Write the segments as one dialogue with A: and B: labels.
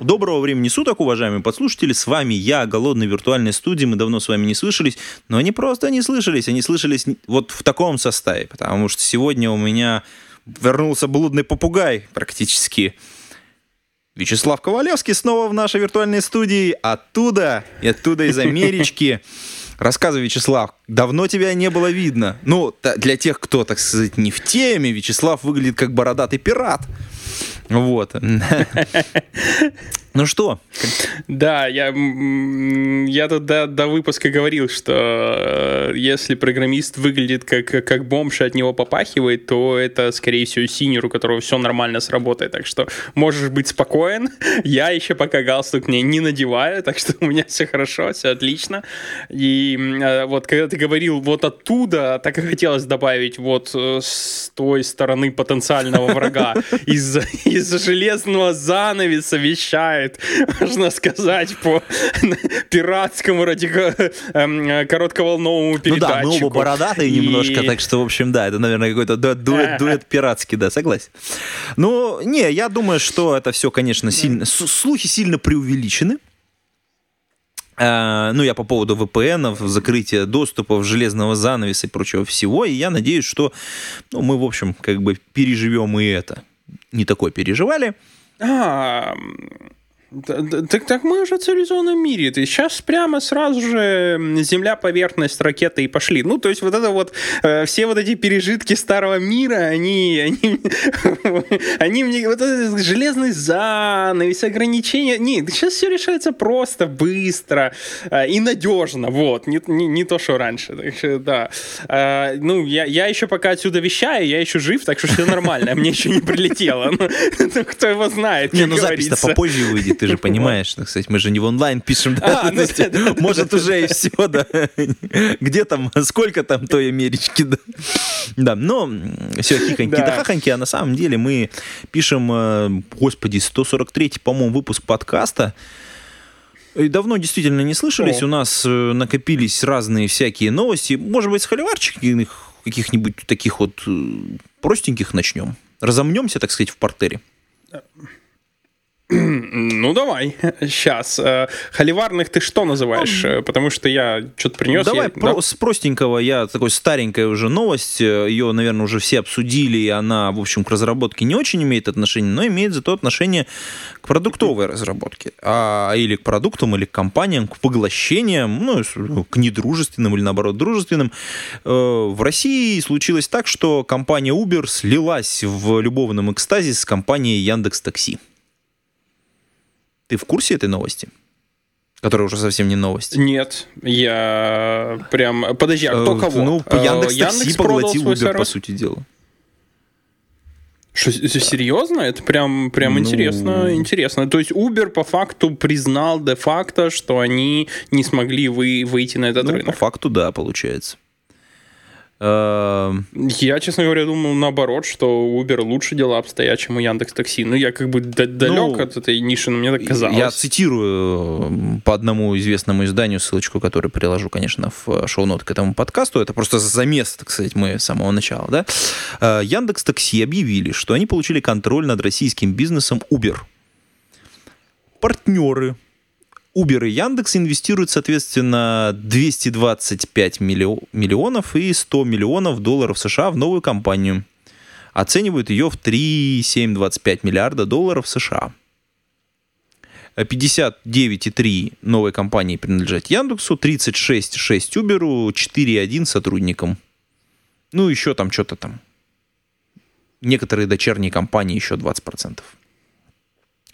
A: Доброго времени суток, уважаемые подслушатели. С вами я, голодный виртуальной студии. Мы давно с вами не слышались, но они просто не слышались. Они слышались вот в таком составе, потому что сегодня у меня вернулся блудный попугай практически. Вячеслав Ковалевский снова в нашей виртуальной студии. Оттуда и оттуда из Амерички. Рассказывай, Вячеслав, давно тебя не было видно. Ну, для тех, кто, так сказать, не в теме, Вячеслав выглядит как бородатый пират. Вот. Ну что,
B: Да, я, я тут до, до выпуска говорил, что э, если программист выглядит как, как бомж и от него попахивает, то это, скорее всего, синер, у которого все нормально сработает. Так что можешь быть спокоен. Я еще пока галстук не, не надеваю, так что у меня все хорошо, все отлично. И э, вот когда ты говорил вот оттуда, так и хотелось добавить вот э, с той стороны потенциального врага из-за из железного занавеса вещает, можно сказать, по пиратскому радико... эм, коротковолновому
A: ну
B: передатчику.
A: да, мы оба бородатые
B: И-
A: немножко, так что, в общем, да, это, наверное, какой-то ду- дуэт, дуэт пиратский, да, согласен. Ну, не, я думаю, что это все, конечно, сильно... Слухи сильно преувеличены. А, Ну, я по поводу VPN, закрытия доступов, железного занавеса и прочего всего. И я надеюсь, что ну, мы, в общем, как бы переживем и это. Не такое переживали.
B: А, так, так мы уже в цивилизованном мире. Ты сейчас прямо сразу же Земля, поверхность, ракеты и пошли. Ну, то есть вот это вот, э, все вот эти пережитки старого мира, они, они, они мне, вот этот железный занавес, ограничения, нет, сейчас все решается просто, быстро э, и надежно, вот, не, не, не то, что раньше, так что, да. Э, ну, я, я еще пока отсюда вещаю, я еще жив, так что все нормально, мне еще не прилетело. Ну, кто его знает,
A: Не, ну запись-то попозже выйдет, ты же понимаешь, так сказать, мы же не в онлайн пишем, да,
B: А, ну да, да,
A: может
B: да,
A: уже и все, да, где там, сколько там той Амерички, да, да, но все хихоньки да хахоньки, а на самом деле мы пишем, э, господи, 143 по-моему, выпуск подкаста, и давно действительно не слышались,
B: О.
A: у нас э, накопились разные всякие новости, может быть, с холиварчиков каких-нибудь таких вот э, простеньких начнем, разомнемся, так сказать, в портере.
B: Ну, давай, сейчас. Холиварных ты что называешь? Э, Потому что я что-то принес.
A: Давай
B: я-
A: про-
B: да?
A: с простенького, я такой старенькая уже новость, э, ее, наверное, уже все обсудили, и она, в общем, к разработке не очень имеет отношения, но имеет зато отношение к продуктовой разработке, а, или к продуктам, или к компаниям, к поглощениям, ну, с- к недружественным или, наоборот, дружественным. Э, В России случилось так, что компания Uber слилась в любовном экстазе с компанией Яндекс Такси. Ты в курсе этой новости? Которая уже совсем не новость.
B: Нет, я прям... Подожди, а кто
A: Э,
B: кого?
A: Ну,
B: Э,
A: Яндекс
B: Яндекс
A: поглотил Uber, по
B: сервис?
A: сути дела.
B: Что, серьезно? Это прям, прям
A: Ну.
B: интересно, интересно. То есть Uber по факту признал де-факто, что они не смогли вы, выйти на этот
A: Ну, по
B: рынок.
A: факту, да, получается. Э,
B: Я, честно говоря, думал наоборот, что у Uber лучше дела обстоят, чем у Яндекс Такси. Ну, я как бы далек
A: Ну,
B: от этой ниши, но мне так казалось.
A: Я цитирую по одному известному изданию, ссылочку, которую приложу, конечно, в э, шоу-нот к этому подкасту. Это просто замес, так сказать, мы с самого начала. Да? Э, Яндекс Такси объявили, что они получили контроль над российским бизнесом Uber. Партнеры Uber и Яндекс инвестируют, соответственно, 225 миллио- миллионов и 100 миллионов долларов США в новую компанию. Оценивают ее в 3,725 миллиарда долларов США. 59,3 новой компании принадлежат Яндексу, 36,6 Uber, 4,1 сотрудникам. Ну, еще там что-то там. Некоторые дочерние компании еще 20%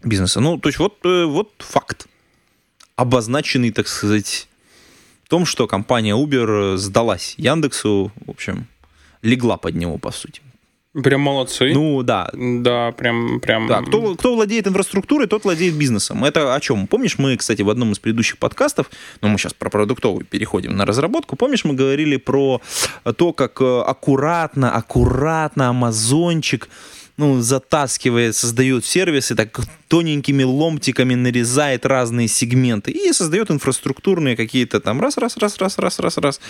A: бизнеса. Ну, то есть вот, э, вот факт, обозначенный, так сказать, в том, что компания Uber сдалась Яндексу, в общем, легла под него, по сути.
B: Прям молодцы.
A: Ну, да.
B: Да, прям... прям...
A: Да, кто, кто владеет инфраструктурой, тот владеет бизнесом. Это о чем? Помнишь, мы, кстати, в одном из предыдущих подкастов, но мы сейчас про продуктовый переходим на разработку, помнишь, мы говорили про то, как э, аккуратно, аккуратно Амазончик ну, затаскивает, создает сервисы, так тоненькими ломтиками нарезает разные сегменты и создает инфраструктурные какие-то там раз, раз, раз, раз, раз, раз, раз.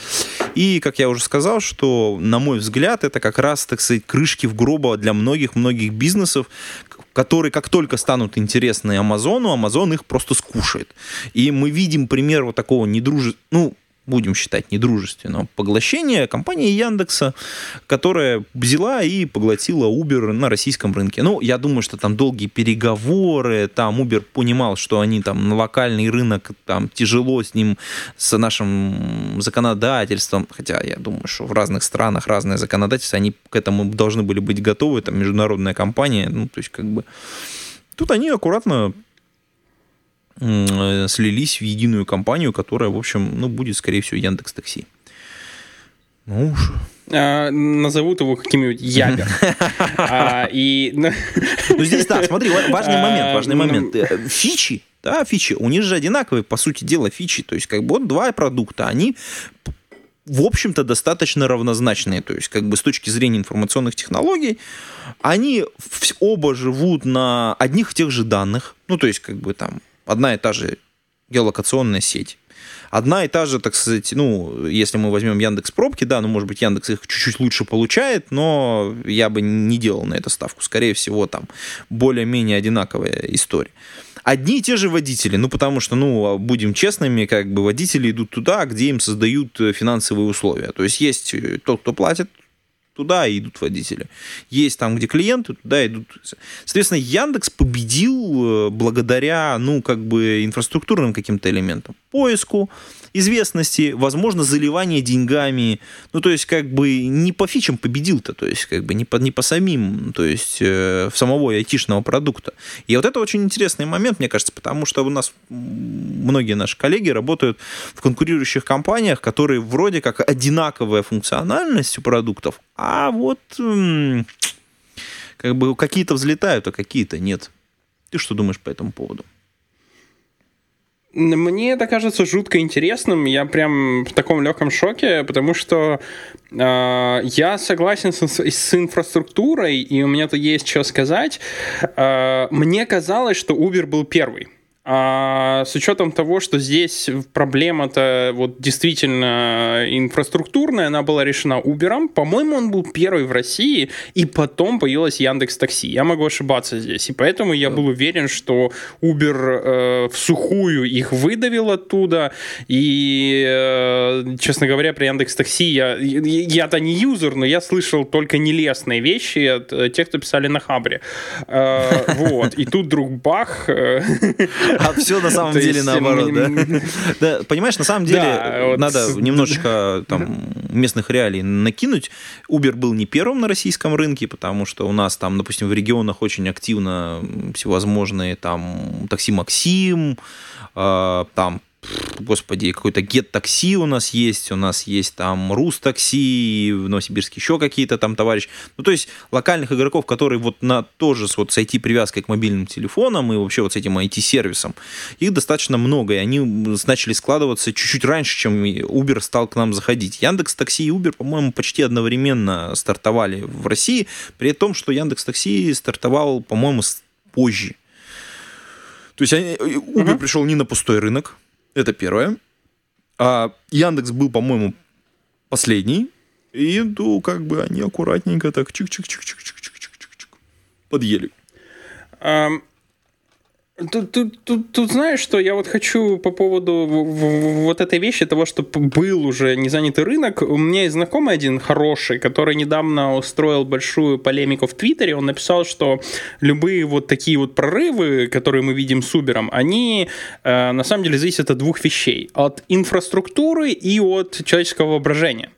A: И, как я уже сказал, что, на мой взгляд, это как раз, так сказать, крышки в гроба для многих-многих бизнесов, которые как только станут интересны Амазону, Амазон их просто скушает. И мы видим пример вот такого недружественного, ну, будем считать недружественного поглощения компании Яндекса, которая взяла и поглотила Uber на российском рынке. Ну, я думаю, что там долгие переговоры, там Uber понимал, что они там на локальный рынок, там тяжело с ним, с нашим законодательством, хотя я думаю, что в разных странах разное законодательство, они к этому должны были быть готовы, там международная компания, ну, то есть как бы Тут они аккуратно слились в единую компанию, которая, в общем, ну, будет, скорее всего, Яндекс Такси.
B: Ну уж. А, назовут его каким-нибудь Ябер. а, и...
A: Ну, ну, здесь, да, смотри, важный момент, важный а, момент. Ну. Э, фичи, да, фичи, у них же одинаковые, по сути дела, фичи. То есть, как бы, вот два продукта, они в общем-то, достаточно равнозначные. То есть, как бы с точки зрения информационных технологий, они оба живут на одних и тех же данных. Ну, то есть, как бы там одна и та же геолокационная сеть. Одна и та же, так сказать, ну, если мы возьмем Яндекс пробки, да, ну, может быть, Яндекс их чуть-чуть лучше получает, но я бы не делал на это ставку. Скорее всего, там более-менее одинаковая история. Одни и те же водители, ну, потому что, ну, будем честными, как бы водители идут туда, где им создают финансовые условия. То есть есть тот, кто платит туда идут водители. Есть там, где клиенты, туда идут. Соответственно, Яндекс победил э, благодаря, ну, как бы инфраструктурным каким-то элементам. Поиску, известности, возможно, заливание деньгами. Ну, то есть, как бы не по фичам победил-то, то есть, как бы не по, не по самим, то есть, э, самого айтишного продукта. И вот это очень интересный момент, мне кажется, потому что у нас многие наши коллеги работают в конкурирующих компаниях, которые вроде как одинаковая функциональность у продуктов, а вот как бы какие-то взлетают, а какие-то нет. Ты что думаешь по этому поводу?
B: Мне это кажется жутко интересным. Я прям в таком легком шоке, потому что э, я согласен с, с инфраструктурой, и у меня тут есть что сказать. Э, мне казалось, что Uber был первый. А с учетом того, что здесь проблема-то вот действительно инфраструктурная, она была решена Uber, по-моему, он был первый в России, и потом появилась Яндекс Такси. Я могу ошибаться здесь, и поэтому я был уверен, что Uber э, в сухую их выдавил оттуда, и, э, честно говоря, про Яндекс Такси я, я-то не юзер, но я слышал только нелестные вещи от э, тех, кто писали на Хабре. Э, вот, и тут вдруг бах...
A: А все на самом деле наоборот, да? Понимаешь, на самом деле надо немножечко там местных реалий накинуть. Uber был не первым на российском рынке, потому что у нас там, допустим, в регионах очень активно всевозможные там такси Максим, а, там господи, какой-то Get такси у нас есть, у нас есть там Рус такси, в Новосибирске еще какие-то там товарищи. Ну, то есть локальных игроков, которые вот на тоже с, вот с IT-привязкой к мобильным телефонам и вообще вот с этим IT-сервисом, их достаточно много, и они начали складываться чуть-чуть раньше, чем Uber стал к нам заходить. Яндекс Такси и Uber, по-моему, почти одновременно стартовали в России, при том, что Яндекс Такси стартовал, по-моему, позже. То есть Uber uh-huh. пришел не на пустой рынок, это первое. А Яндекс был, по-моему, последний. И, ну, как бы они аккуратненько так чик-чик-чик-чик-чик-чик-чик подъели.
B: Тут, тут, тут, тут знаешь, что я вот хочу по поводу вот этой вещи, того, что был уже незанятый рынок. У меня есть знакомый один хороший, который недавно устроил большую полемику в Твиттере. Он написал, что любые вот такие вот прорывы, которые мы видим с Uber, они э, на самом деле зависят от двух вещей. От инфраструктуры и от человеческого воображения.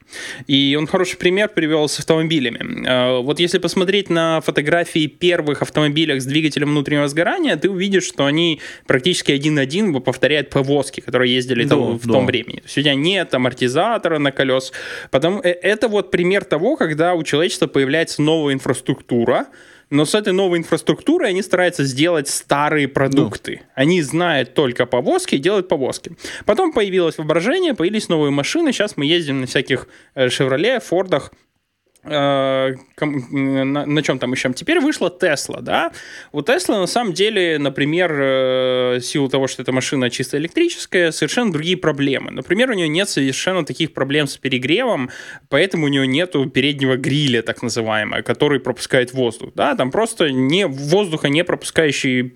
B: И он хороший пример привел с автомобилями. Э, вот если посмотреть на фотографии первых автомобилей с двигателем внутреннего сгорания, ты увидишь, что они практически один-один повторяют повозки, которые ездили да, там, в да. том времени. То есть у тебя нет амортизатора на колес. Потому, э, это вот пример того, когда у человечества появляется новая инфраструктура, но с этой новой инфраструктурой они стараются сделать старые продукты. Ну. Они знают только повозки и делают повозки. Потом появилось воображение, появились новые машины. Сейчас мы ездим на всяких Chevrolet, Фордах, Э, на, на чем там еще? Теперь вышла Тесла, да? У Тесла на самом деле, например, э, в силу того, что эта машина чисто электрическая, совершенно другие проблемы. Например, у нее нет совершенно таких проблем с перегревом, поэтому у нее нет переднего гриля, так называемого, который пропускает воздух, да? Там просто не, воздуха не пропускающий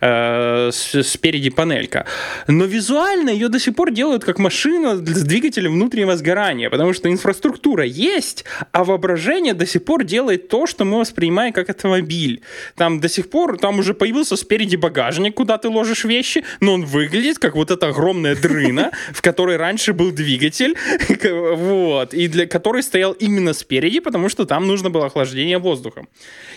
B: э, спереди панелька. Но визуально ее до сих пор делают как машина с двигателем внутреннего сгорания, потому что инфраструктура есть, а воображение до сих пор делает то, что мы воспринимаем как автомобиль. Там до сих пор, там уже появился спереди багажник, куда ты ложишь вещи, но он выглядит как вот эта огромная дрына, в которой раньше был двигатель, вот, и для которой стоял именно спереди, потому что там нужно было охлаждение воздухом.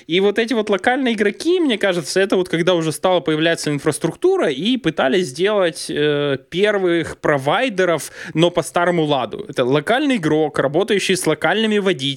B: И вот эти вот локальные игроки, мне кажется, это вот когда уже стала появляться инфраструктура и пытались сделать э, первых провайдеров, но по старому ладу. Это локальный игрок, работающий с локальными водителями,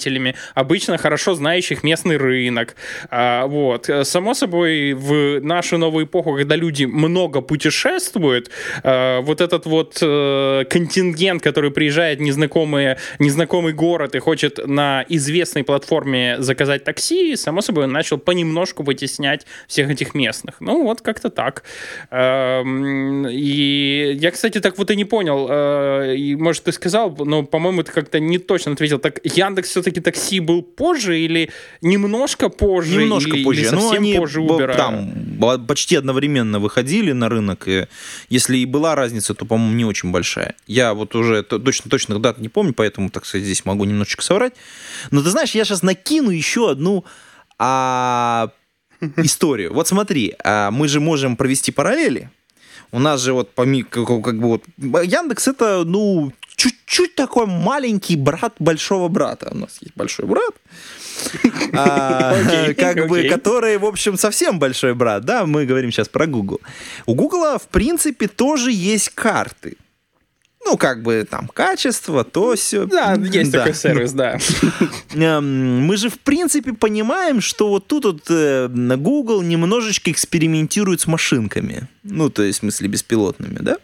B: обычно хорошо знающих местный рынок. А, вот. Само собой, в нашу новую эпоху, когда люди много путешествуют, а, вот этот вот а, контингент, который приезжает в незнакомый, незнакомый город и хочет на известной платформе заказать такси, само собой, он начал понемножку вытеснять всех этих местных. Ну, вот как-то так. Эм, и я, кстати, так вот и не понял, э, может, ты сказал, но, по-моему, ты как-то не точно ответил. Так Яндекс все-таки такси был позже или немножко позже?
A: Немножко
B: или,
A: позже.
B: Или совсем
A: ну, они
B: позже Uber?
A: Там почти одновременно выходили на рынок. И если и была разница, то, по-моему, не очень большая. Я вот уже точно точно дат не помню, поэтому, так сказать, здесь могу немножечко соврать. Но ты знаешь, я сейчас накину еще одну а, историю. Вот смотри, а, мы же можем провести параллели. У нас же вот как, как бы вот Яндекс это ну чуть-чуть такой маленький брат большого брата. У нас есть большой брат, а, как бы, который, в общем, совсем большой брат, да, мы говорим сейчас про Google. У Google, в принципе, тоже есть карты. Ну, как бы там качество, то все.
B: Да, есть да. такой сервис, да.
A: Эм, мы же, в принципе, понимаем, что вот тут вот э, Google немножечко экспериментирует с машинками. Ну, то есть, в смысле, беспилотными, да?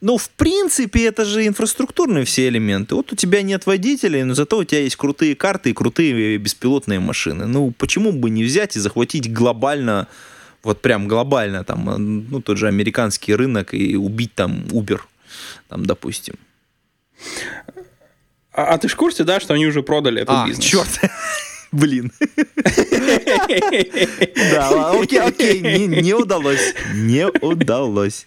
A: Но, в принципе, это же инфраструктурные все элементы. Вот у тебя нет водителей, но зато у тебя есть крутые карты и крутые беспилотные машины. Ну, почему бы не взять и захватить глобально, вот прям глобально, там, ну, тот же американский рынок и убить там Uber, там, допустим.
B: А, а ты в курсе, да, что они уже продали этот
A: а,
B: бизнес?
A: черт. Блин. Да, окей, окей, не удалось. Не удалось.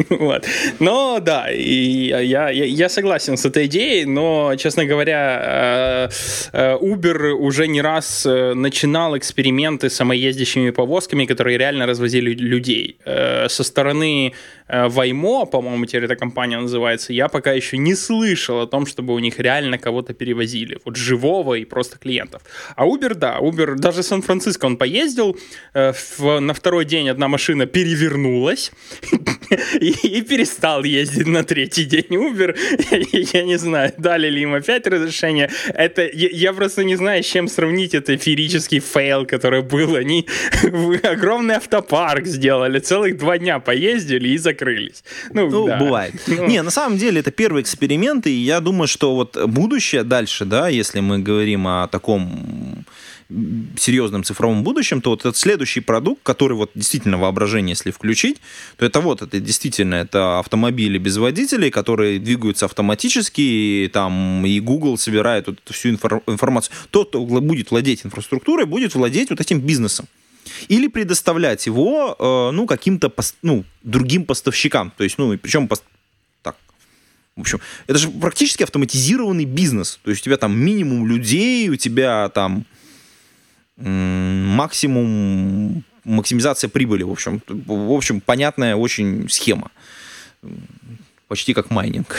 B: Вот. Но да, и я, я, я согласен с этой идеей, но, честно говоря, э, э, Uber уже не раз э, начинал эксперименты с самоездящими повозками, которые реально развозили людей. Со стороны Waymo, по-моему, теперь эта компания называется, я пока еще не слышал о том, чтобы у них реально кого-то перевозили, вот живого и просто клиентов. А Uber, да, Uber, даже Сан-Франциско он поездил, в, на второй день одна машина перевернулась, и, перестал ездить на третий день Uber. Я, не знаю, дали ли им опять разрешение. Это, я, просто не знаю, с чем сравнить это феерический фейл, который был. Они огромный автопарк сделали, целых два дня поездили и закрылись.
A: Ну, ну да. бывает. Ну. Не, на самом деле это первый эксперимент, и я думаю, что вот будущее дальше, да, если мы говорим о таком серьезном цифровом будущем, то вот этот следующий продукт, который вот действительно воображение, если включить, то это вот, это действительно, это автомобили без водителей, которые двигаются автоматически, и там и Google собирает вот эту всю инфор- информацию. Тот, кто будет владеть инфраструктурой, будет владеть вот этим бизнесом. Или предоставлять его, э, ну, каким-то, ну, другим поставщикам. То есть, ну, причем так, в общем, это же практически автоматизированный бизнес. То есть у тебя там минимум людей, у тебя там максимум максимизация прибыли, в общем. В общем, понятная очень схема. Почти как майнинг.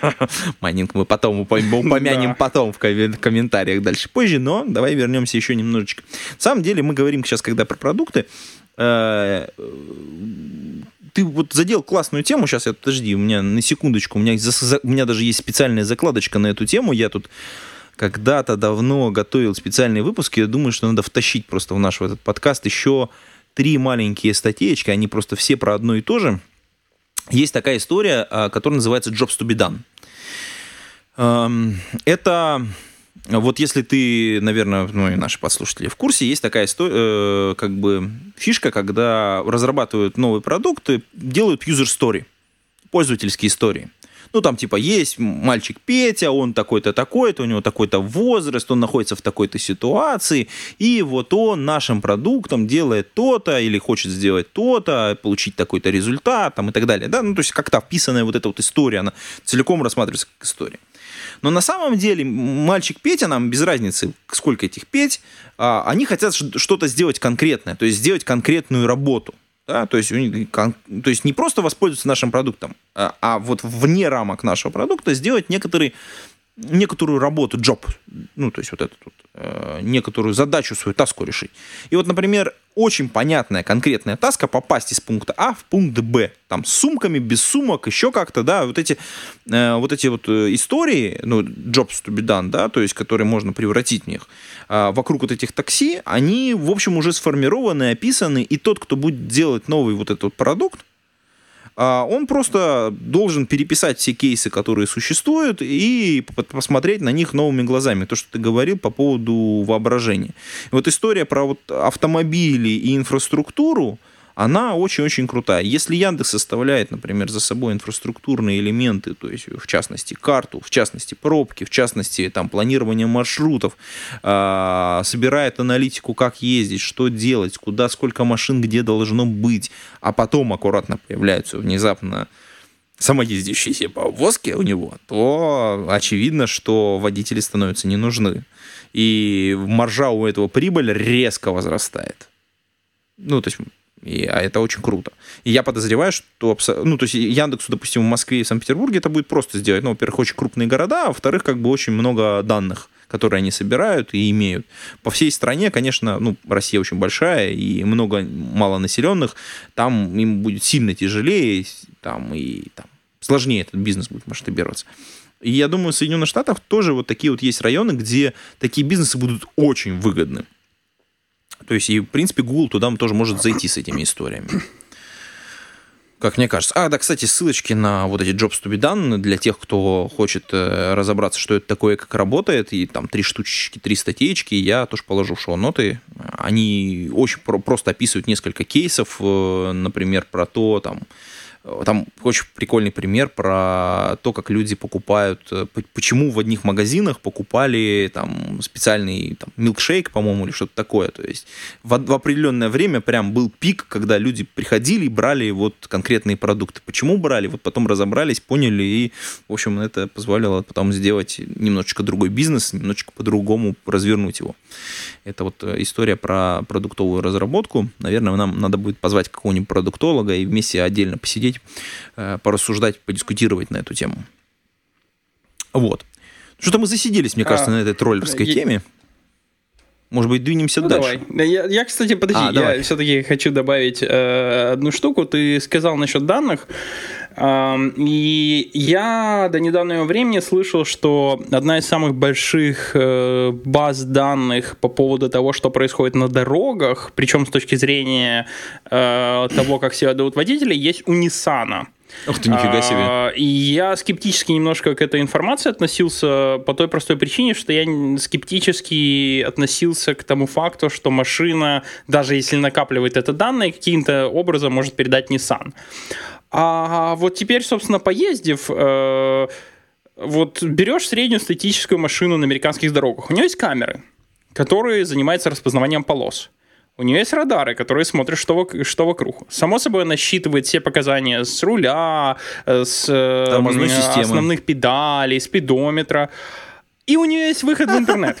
A: Майнинг мы потом упомянем потом в коммен- комментариях дальше позже, но давай вернемся еще немножечко. На самом деле мы говорим сейчас, когда про продукты, э, ты вот задел классную тему, сейчас я, подожди, у меня на секундочку, у меня, у меня даже есть специальная закладочка на эту тему, я тут когда-то давно готовил специальные выпуски, я думаю, что надо втащить просто в наш в этот подкаст еще три маленькие статейки, они просто все про одно и то же. Есть такая история, а, которая называется Jobs to be done. Эм, Это вот если ты, наверное, ну и наши подслушатели в курсе, есть такая история, как бы фишка, когда разрабатывают новые продукты, делают user story, пользовательские истории. Ну, там, типа, есть мальчик Петя, он такой-то, такой-то, у него такой-то возраст, он находится в такой-то ситуации, и вот он нашим продуктом делает то-то, или хочет сделать то-то, получить такой-то результат, там, и так далее, да, ну, то есть как-то вписанная вот эта вот история, она целиком рассматривается как история. Но на самом деле мальчик Петя, нам без разницы, сколько этих Петь, а, они хотят что-то сделать конкретное, то есть сделать конкретную работу. Да, то, есть, у то есть не просто воспользоваться нашим продуктом, а, а вот вне рамок нашего продукта сделать некоторый, некоторую работу, job, ну, то есть вот эту вот, э, некоторую задачу свою, таску решить. И вот, например, очень понятная, конкретная таска попасть из пункта А в пункт Б. Там с сумками, без сумок, еще как-то, да, вот эти, э, вот эти вот э, истории, ну, jobs to be done, да, то есть, которые можно превратить в них, а, вокруг вот этих такси, они, в общем, уже сформированы, описаны, и тот, кто будет делать новый вот этот вот продукт, он просто должен переписать все кейсы, которые существуют, и посмотреть на них новыми глазами. То, что ты говорил по поводу воображения. Вот история про вот автомобили и инфраструктуру, она очень-очень крутая. Если Яндекс составляет, например, за собой инфраструктурные элементы, то есть в частности карту, в частности пробки, в частности там планирование маршрутов, а, собирает аналитику, как ездить, что делать, куда, сколько машин, где должно быть, а потом аккуратно появляются внезапно самоездящиеся повозки у него, то очевидно, что водители становятся не нужны. И маржа у этого прибыль резко возрастает. Ну, то есть и, а это очень круто. И я подозреваю, что... Ну, то есть Яндексу, допустим, в Москве и Санкт-Петербурге это будет просто сделать. Ну, во-первых, очень крупные города, а во-вторых, как бы очень много данных, которые они собирают и имеют. По всей стране, конечно, ну, Россия очень большая и много малонаселенных, там им будет сильно тяжелее, там и там сложнее этот бизнес будет масштабироваться. И я думаю, в Соединенных Штатах тоже вот такие вот есть районы, где такие бизнесы будут очень выгодны. То есть, и, в принципе, Google туда тоже может зайти с этими историями. Как мне кажется. А, да, кстати, ссылочки на вот эти Jobs to be done для тех, кто хочет э, разобраться, что это такое, как работает, и там три штучки, три статейки, я тоже положу в шоу-ноты. Они очень про- просто описывают несколько кейсов, э, например, про то, там, там очень прикольный пример про то, как люди покупают, э, почему в одних магазинах покупали там специальный там, милкшейк, по-моему, или что-то такое. То есть в, в определенное время прям был пик, когда люди приходили и брали вот конкретные продукты. Почему брали? Вот потом разобрались, поняли, и, в общем, это позволило потом сделать немножечко другой бизнес, немножечко по-другому развернуть его. Это вот э, история про продуктовую разработку. Наверное, нам надо будет позвать какого-нибудь продуктолога и вместе отдельно посидеть, э, порассуждать, подискутировать на эту тему. Вот. Что-то мы засиделись, мне кажется,
B: А,
A: на этой троллерской
B: я-
A: теме. Может быть, двинемся
B: Ну,
A: дальше.
B: давай. Да, Я, я, кстати, подожди,
A: А,
B: я все-таки хочу добавить э, одну штуку. Ты сказал насчет данных. И я до недавнего времени слышал, что одна из самых больших э, баз данных по поводу того, что происходит на дорогах, причем с точки зрения э, того, как себя ведут водители, есть у Ниссана.
A: Ух ты, нифига себе.
B: А, И я скептически немножко к этой информации относился по той простой причине, что я скептически относился к тому факту, что машина, даже если накапливает это данные, каким-то образом может передать Nissan. А вот теперь, собственно, поездив, э, вот берешь среднюю статическую машину на американских дорогах. У нее есть камеры, которые занимаются распознаванием полос. У нее есть радары, которые смотрят, что, вок- что вокруг. Само собой, она считывает все показания с руля, э, с э,
A: Тормозной системы.
B: основных педалей, спидометра. И у нее есть выход в интернет.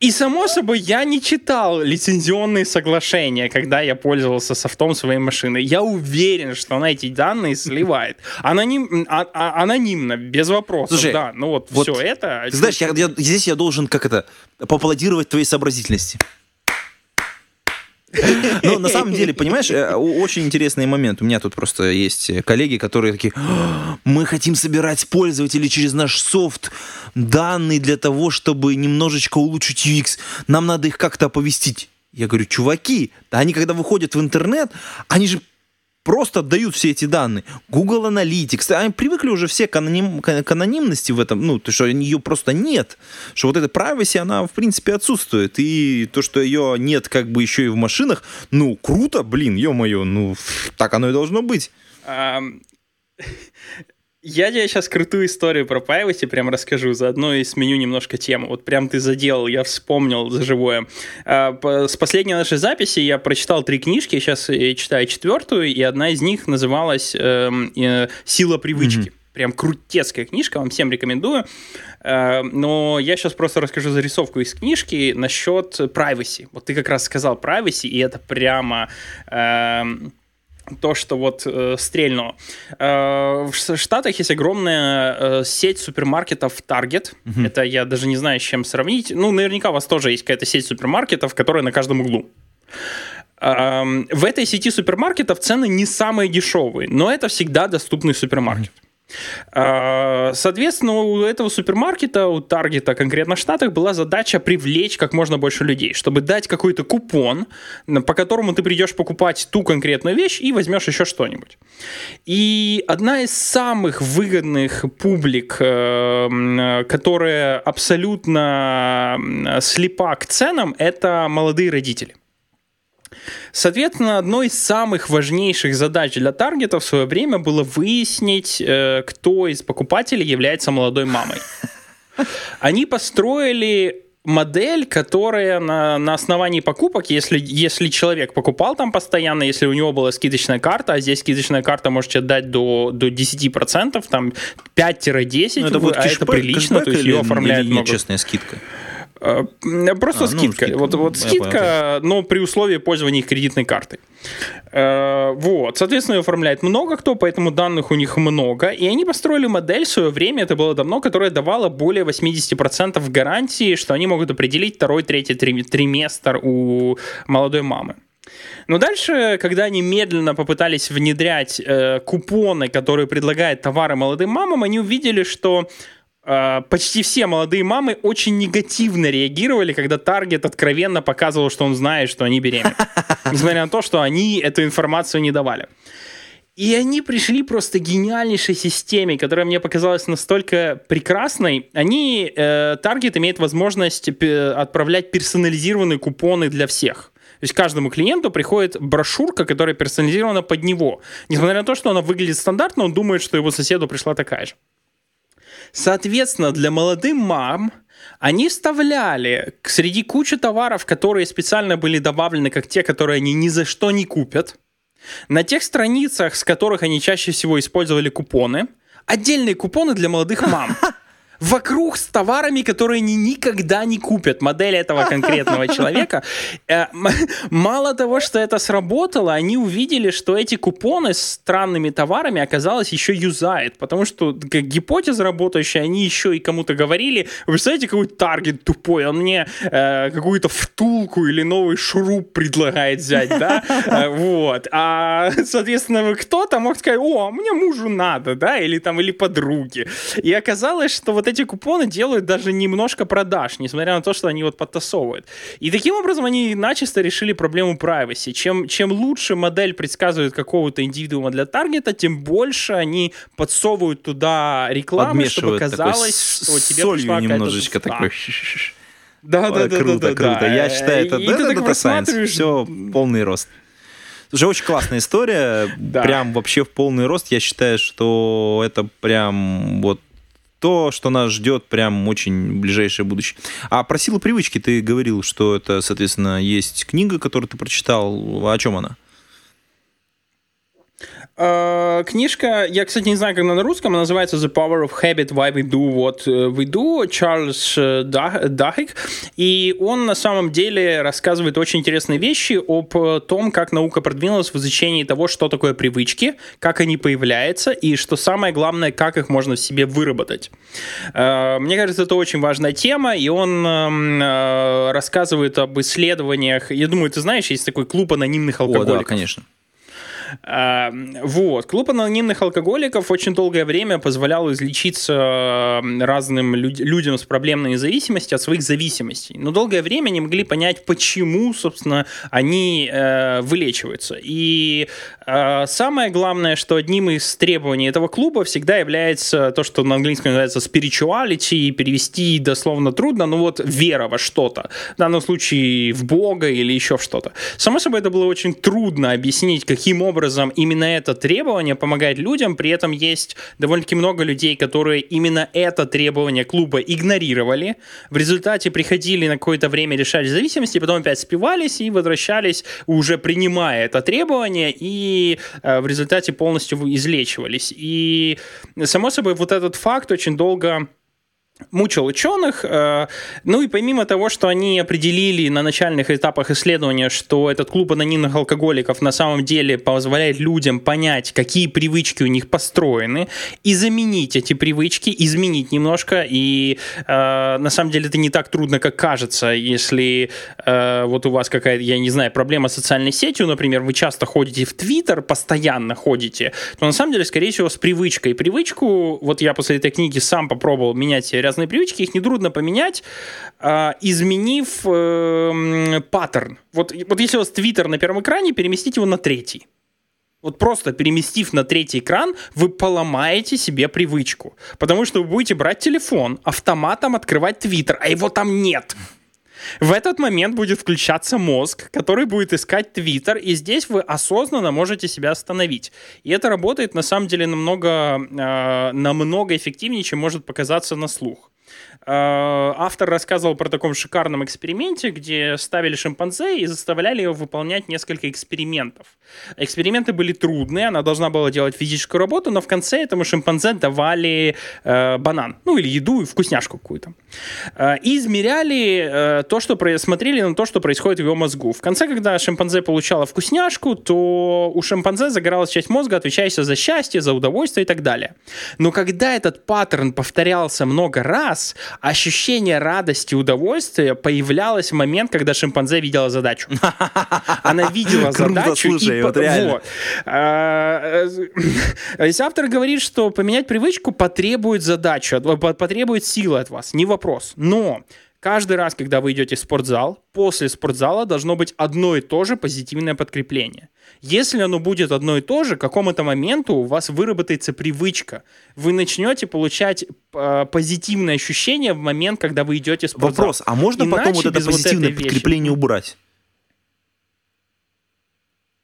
B: И, само собой, я не читал лицензионные соглашения, когда я пользовался софтом своей машины. Я уверен, что она эти данные сливает. Аноним, а, а, анонимно, без вопросов.
A: Слушай,
B: да, ну вот,
A: вот
B: все это...
A: Ты знаешь, я, я- здесь я должен, как это, поаплодировать твоей сообразительности. Ну, на самом деле, понимаешь, э, очень интересный момент. У меня тут просто есть коллеги, которые такие, «А, мы хотим собирать пользователей через наш софт данные для того, чтобы немножечко улучшить UX. Нам надо их как-то оповестить. Я говорю, чуваки, они когда выходят в интернет, они же просто отдают все эти данные. Google Analytics, они привыкли уже все к, аноним- к анонимности в этом, ну, то, что ее просто нет, что вот эта privacy, она, в принципе, отсутствует, и то, что ее нет как бы еще и в машинах, ну, круто, блин, ё-моё, ну, так оно и должно быть.
B: Я тебе сейчас крутую историю про privacy прям расскажу, заодно и сменю немножко тему. Вот прям ты заделал, я вспомнил за живое. А, С последней нашей записи я прочитал три книжки, сейчас я читаю четвертую, и одна из них называлась эм, э, «Сила привычки». Прям крутецкая книжка, вам всем рекомендую. Э, Но я сейчас просто расскажу зарисовку из книжки насчет privacy. Вот ты как раз сказал privacy, и это прямо эм, то, что вот э, стрельнуло. Э, в Штатах есть огромная э, сеть супермаркетов Target. Это я даже не знаю, с чем сравнить. Ну, наверняка у вас тоже есть какая-то сеть супермаркетов, которая на каждом углу. Эм, В этой сети супермаркетов цены не самые дешевые, но это всегда доступный супермаркет. Э, Соответственно, у этого супермаркета, у Таргета конкретно в Штатах, была задача привлечь как можно больше людей, чтобы дать какой-то купон, по которому ты придешь покупать ту конкретную вещь и возьмешь еще что-нибудь. И одна из самых выгодных публик, э, которая абсолютно слепа к ценам, это молодые родители. Соответственно, одной из самых важнейших задач для таргета в свое время было выяснить, э, кто из покупателей является молодой мамой. Они построили модель, которая на, на основании покупок, если, если человек покупал там постоянно, если у него была скидочная карта, а здесь скидочная карта можете дать до, до 10%, там 5-10,
A: Ну, это будет
B: а это
A: кэшбэк-
B: прилично,
A: кэшбэк
B: то есть ее оформляют
A: или
B: много.
A: честная скидка?
B: Э, Просто
A: А, ну,
B: скидка.
A: скидка.
B: Вот, вот
A: Я
B: скидка, но при условии пользования их кредитной картой. Э, Вот. Соответственно, ее оформляет много кто, поэтому данных у них много. И они построили модель в свое время, это было давно, которая давала более 80% гарантии, что они могут определить второй, третий трим- триместр у молодой мамы. Но дальше, когда они медленно попытались внедрять э, купоны, которые предлагают товары молодым мамам, они увидели, что почти все молодые мамы очень негативно реагировали, когда Таргет откровенно показывал, что он знает, что они беременны. Несмотря на то, что они эту информацию не давали. И они пришли просто к гениальнейшей системе, которая мне показалась настолько прекрасной. Они, э, Target имеет возможность отправлять персонализированные купоны для всех. То есть каждому клиенту приходит брошюрка, которая персонализирована под него. Несмотря на то, что она выглядит стандартно, он думает, что его соседу пришла такая же. Соответственно, для молодым мам они вставляли среди кучи товаров, которые специально были добавлены, как те, которые они ни за что не купят, на тех страницах, с которых они чаще всего использовали купоны, отдельные купоны для молодых мам. Вокруг с товарами, которые они никогда не купят. Модель этого конкретного человека. Э, Мало того, что это сработало, они увидели, что эти купоны с странными товарами оказалось еще юзает. Потому что как гипотеза работающая, они еще и кому-то говорили, вы представляете, какой таргет тупой, он мне э, какую-то втулку или новый шуруп предлагает взять, да? Э, Вот. А, соответственно, кто-то мог сказать, о, а мне мужу надо, да, или там, или подруге. И оказалось, что вот эти купоны делают даже немножко продаж, несмотря на то, что они вот подтасовывают. И таким образом они начисто решили проблему privacy. Чем, чем лучше модель предсказывает какого-то индивидуума для таргета, тем больше они подсовывают туда рекламы, чтобы казалось, что тебе пришла
A: немножечко такой.
B: Да, да, да,
A: круто,
B: да,
A: круто.
B: да.
A: Я считаю, это, data science. Все полный рост. Слушай, очень классная история.
B: Да.
A: Прям вообще в полный рост. Я считаю, что это прям вот то, что нас ждет прям очень ближайшее будущее. А про силу привычки ты говорил, что это, соответственно, есть книга, которую ты прочитал. О чем она?
B: Э, книжка, я, кстати, не знаю, как она на русском, она называется The Power of Habit, Why We Do What We Do, Чарльз Дахик, и он на самом деле рассказывает очень интересные вещи об том, как наука продвинулась в изучении того, что такое привычки, как они появляются, и что самое главное, как их можно в себе выработать. Э, мне кажется, это очень важная тема, и он э, рассказывает об исследованиях. Я думаю, ты знаешь, есть такой клуб анонимных алкоголиков. О,
A: да, конечно.
B: Вот. Клуб анонимных алкоголиков очень долгое время позволял излечиться разным людям с проблемной зависимостью от своих зависимостей. Но долгое время не могли понять, почему, собственно, они э, вылечиваются. И э, самое главное, что одним из требований этого клуба всегда является то, что на английском называется spirituality, и перевести дословно трудно, но вот вера во что-то. В данном случае в Бога или еще в что-то. Само собой, это было очень трудно объяснить, каким образом образом именно это требование помогает людям, при этом есть довольно-таки много людей, которые именно это требование клуба игнорировали, в результате приходили на какое-то время решать зависимости, потом опять спивались и возвращались, уже принимая это требование, и э, в результате полностью излечивались. И, само собой, вот этот факт очень долго мучил ученых. Э, ну и помимо того, что они определили на начальных этапах исследования, что этот клуб анонимных алкоголиков на самом деле позволяет людям понять, какие привычки у них построены, и заменить эти привычки, изменить немножко. И э, на самом деле это не так трудно, как кажется, если э, вот у вас какая-то, я не знаю, проблема с социальной сетью, например, вы часто ходите в Твиттер, постоянно ходите, то на самом деле, скорее всего, с привычкой. Привычку, вот я после этой книги сам попробовал менять грязные привычки, их нетрудно поменять, э, изменив э, паттерн. Вот, вот если у вас Твиттер на первом экране, переместите его на третий. Вот просто переместив на третий экран, вы поломаете себе привычку. Потому что вы будете брать телефон, автоматом открывать Твиттер, а его там нет. В этот момент будет включаться мозг, который будет искать Твиттер, и здесь вы осознанно можете себя остановить. И это работает на самом деле намного, э, намного эффективнее, чем может показаться на слух. Э, автор рассказывал про таком шикарном эксперименте, где ставили шимпанзе и заставляли его выполнять несколько экспериментов. Эксперименты были трудные, она должна была делать физическую работу, но в конце этому шимпанзе давали э, банан, ну или еду, вкусняшку какую-то. Э, и измеряли э, то, что смотрели на то, что происходит в его мозгу. В конце, когда шимпанзе получала вкусняшку, то у шимпанзе загоралась часть мозга, отвечающая за счастье, за удовольствие и так далее. Но когда этот паттерн повторялся много раз, ощущение радости, удовольствия появлялось в момент, когда шимпанзе видела задачу. Она видела задачу.
A: Слушай, вот реально.
B: А, э, автор говорит, что поменять привычку потребует задачу, потребует силы от вас, не вопрос. Но Каждый раз, когда вы идете в спортзал, после спортзала должно быть одно и то же позитивное подкрепление. Если оно будет одно и то же, к какому-то моменту у вас выработается привычка. Вы начнете получать э, позитивное ощущение в момент, когда вы идете в спортзал.
A: Вопрос, а можно Иначе потом вот это позитивное вот подкрепление вещи... убрать?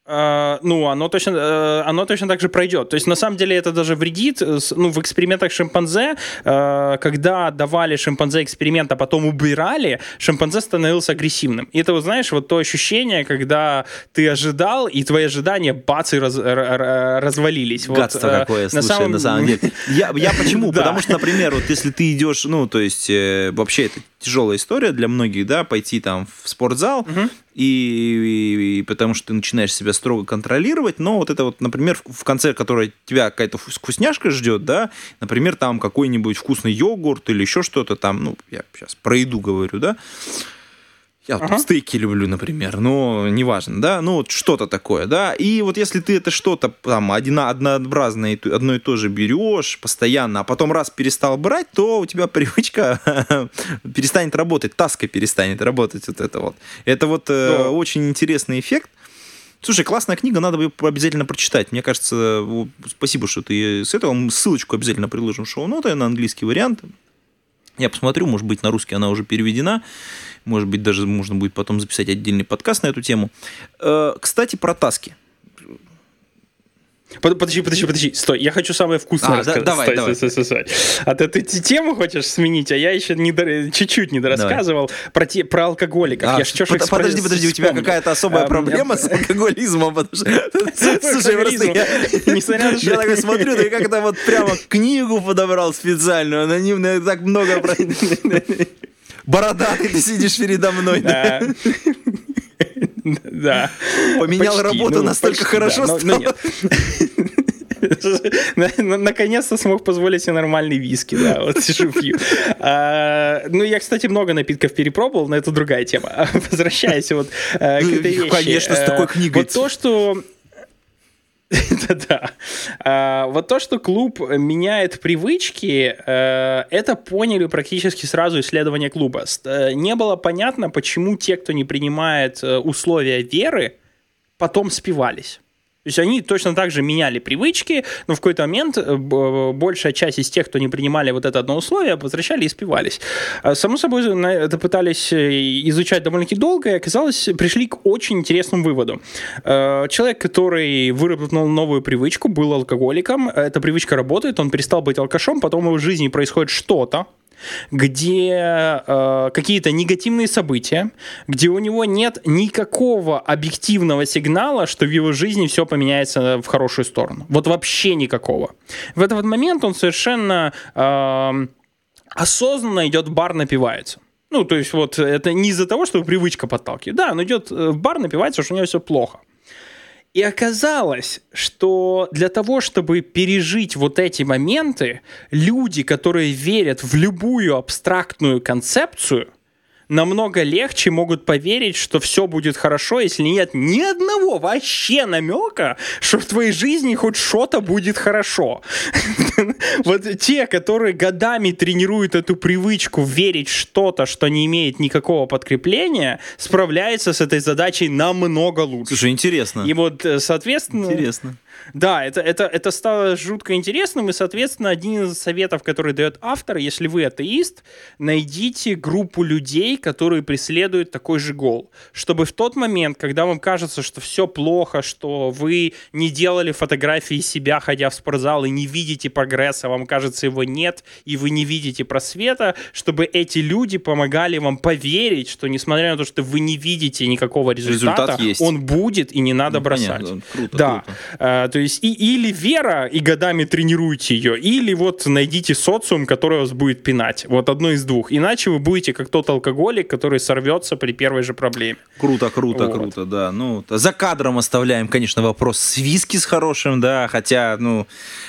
B: Uh, ну, оно точно, uh, оно точно так же пройдет. То есть, на самом деле, это даже вредит. Ну, в экспериментах шимпанзе, uh, когда давали шимпанзе эксперимент, а потом убирали, шимпанзе становился агрессивным. И это, вот, знаешь, вот то ощущение, когда ты ожидал, и твои ожидания, бац, и раз, развалились.
A: Гадство вот, какое, слушай, на самом, на самом деле. Я, я почему? Потому что, например, вот если ты идешь, ну, то есть, э, вообще это тяжелая история для многих, да, пойти там в спортзал, угу. И, и, потому что ты начинаешь себя строго контролировать, но вот это вот, например, в конце, которой тебя какая-то вкусняшка ждет, да, например, там какой-нибудь вкусный йогурт или еще что-то там, ну, я сейчас про еду говорю, да, я ага. вот стейки люблю, например, но неважно, да, ну вот что-то такое, да, и вот если ты это что-то там одно, однообразное, одно и то же берешь постоянно, а потом раз перестал брать, то у тебя привычка перестанет работать, таска перестанет работать вот это вот. Это вот э, очень интересный эффект. Слушай, классная книга, надо бы обязательно прочитать. Мне кажется, спасибо, что ты с этого ссылочку обязательно приложим в шоу-ноты на английский вариант. Я посмотрю, может быть, на русский она уже переведена. Может быть, даже можно будет потом записать отдельный подкаст на эту тему. Э, кстати, про таски.
B: Подожди, подожди, подожди, стой, я хочу самое вкусное
A: а, рассказать. Да, давай,
B: стой,
A: давай.
B: Стой, стой, стой. А ты, ты, тему хочешь сменить, а я еще не до... чуть-чуть не дорассказывал про, те, про алкоголиков.
A: А,
B: я
A: под, подожди, подожди, у тебя какая-то особая а, проблема с алкоголизмом? Слушай, просто я, я такой смотрю, ты как-то вот прямо книгу подобрал специальную, анонимно так много... Бородатый ты сидишь передо мной.
B: Да.
A: Поменял работу ну, настолько хорошо да, стало.
B: Наконец-то смог позволить себе нормальный виски, да, вот сижу пью. А, ну, я, кстати, много напитков перепробовал, но это другая тема. Возвращаясь вот э, к ну, этой вещи.
A: Конечно, с такой э, книгой.
B: Вот то, что Да-да. А, вот то, что клуб меняет привычки, э, это поняли практически сразу исследования клуба. Э, не было понятно, почему те, кто не принимает э, условия веры, потом спивались. То есть они точно так же меняли привычки, но в какой-то момент э, большая часть из тех, кто не принимали вот это одно условие, возвращали и спивались. А, само собой, это пытались э, изучать довольно-таки долго, и оказалось, пришли к очень интересному выводу. Э, человек, который выработал новую привычку, был алкоголиком, эта привычка работает, он перестал быть алкашом, потом в его жизни происходит что-то, где э, какие-то негативные события, где у него нет никакого объективного сигнала, что в его жизни все поменяется в хорошую сторону. Вот вообще никакого. В этот момент он совершенно э, осознанно идет в бар, напивается. Ну, то есть вот это не из-за того, что привычка подталкивает. Да, он идет в бар, напивается, что у него все плохо. И оказалось, что для того, чтобы пережить вот эти моменты, люди, которые верят в любую абстрактную концепцию, намного легче могут поверить, что все будет хорошо, если нет ни одного вообще намека, что в твоей жизни хоть что-то будет хорошо. Вот те, которые годами тренируют эту привычку верить что-то, что не имеет никакого подкрепления, справляются с этой задачей намного лучше.
A: Слушай, интересно.
B: И вот, э, соответственно...
A: Интересно.
B: Да, это, это, это стало жутко интересным, и, соответственно, один из советов, который дает автор, если вы атеист, найдите группу людей, которые преследуют такой же гол, чтобы в тот момент, когда вам кажется, что все плохо, что вы не делали фотографии себя, ходя в спортзал, и не видите прогресса, вам кажется, его нет, и вы не видите просвета, чтобы эти люди помогали вам поверить, что, несмотря на то, что вы не видите никакого результата,
A: Результат
B: он будет, и не надо ну, бросать.
A: Понятно. Круто,
B: да.
A: круто.
B: То есть и, или вера, и годами тренируйте ее, или вот найдите социум, который вас будет пинать. Вот одно из двух. Иначе вы будете как тот алкоголик, который сорвется при первой же проблеме.
A: Круто, круто, вот. круто, да. Ну, за кадром оставляем, конечно, вопрос с виски с хорошим, да, хотя, ну,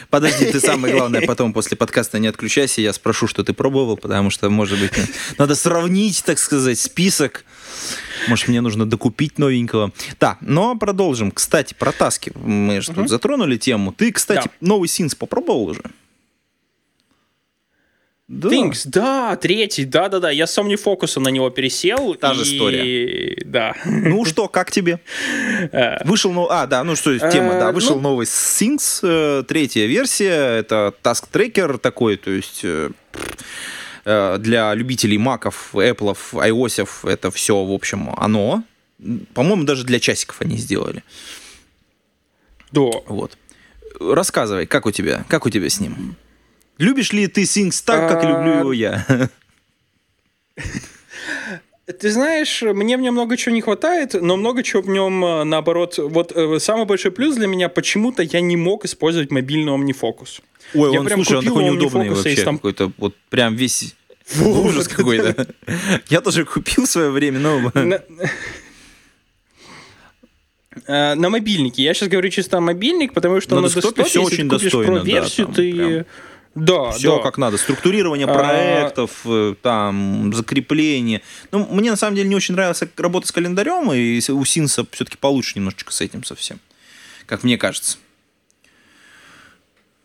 A: подожди, ты самое главное потом после подкаста не отключайся, я спрошу, что ты пробовал, потому что, может быть, надо сравнить, так сказать, список может, мне нужно докупить новенького. Да, но продолжим. Кстати, про таски. Мы же угу. тут затронули тему. Ты, кстати, да. новый Синс попробовал уже?
B: Да. Things, да, третий, да-да-да. Я с Omnifocus на него пересел.
A: Та
B: и...
A: же история.
B: Да.
A: Ну что, как тебе? Э. Вышел, ну, а, да, ну что, тема, да, э, вышел ну... новый Things, э, третья версия. Это Task Tracker такой, то есть Э, для любителей маков, Apple, iOS, это все, в общем, оно. По-моему, даже для часиков они сделали.
B: Да.
A: Вот. Рассказывай, как у тебя, как у тебя с ним? Любишь ли ты Things так, как люблю его я?
B: Ты знаешь, мне в нем много чего не хватает, но много чего в нем, э, наоборот, вот э, самый большой плюс для меня, почему-то я не мог использовать мобильный OmniFocus.
A: Ой, я он, прям слушай, он такой неудобный вообще, там... какой-то вот прям весь ужас какой-то. Я тоже купил в свое время, но...
B: Э, на мобильнике. Я сейчас говорю чисто о мобильник, потому что на, на десктопе,
A: все очень достойно.
B: версию, ты... Да,
A: все
B: да.
A: как надо. Структурирование а, проектов, а... там, закрепление. Ну, мне на самом деле не очень нравилась работа с календарем, и у Синса все-таки получше немножечко с этим совсем. Как мне кажется.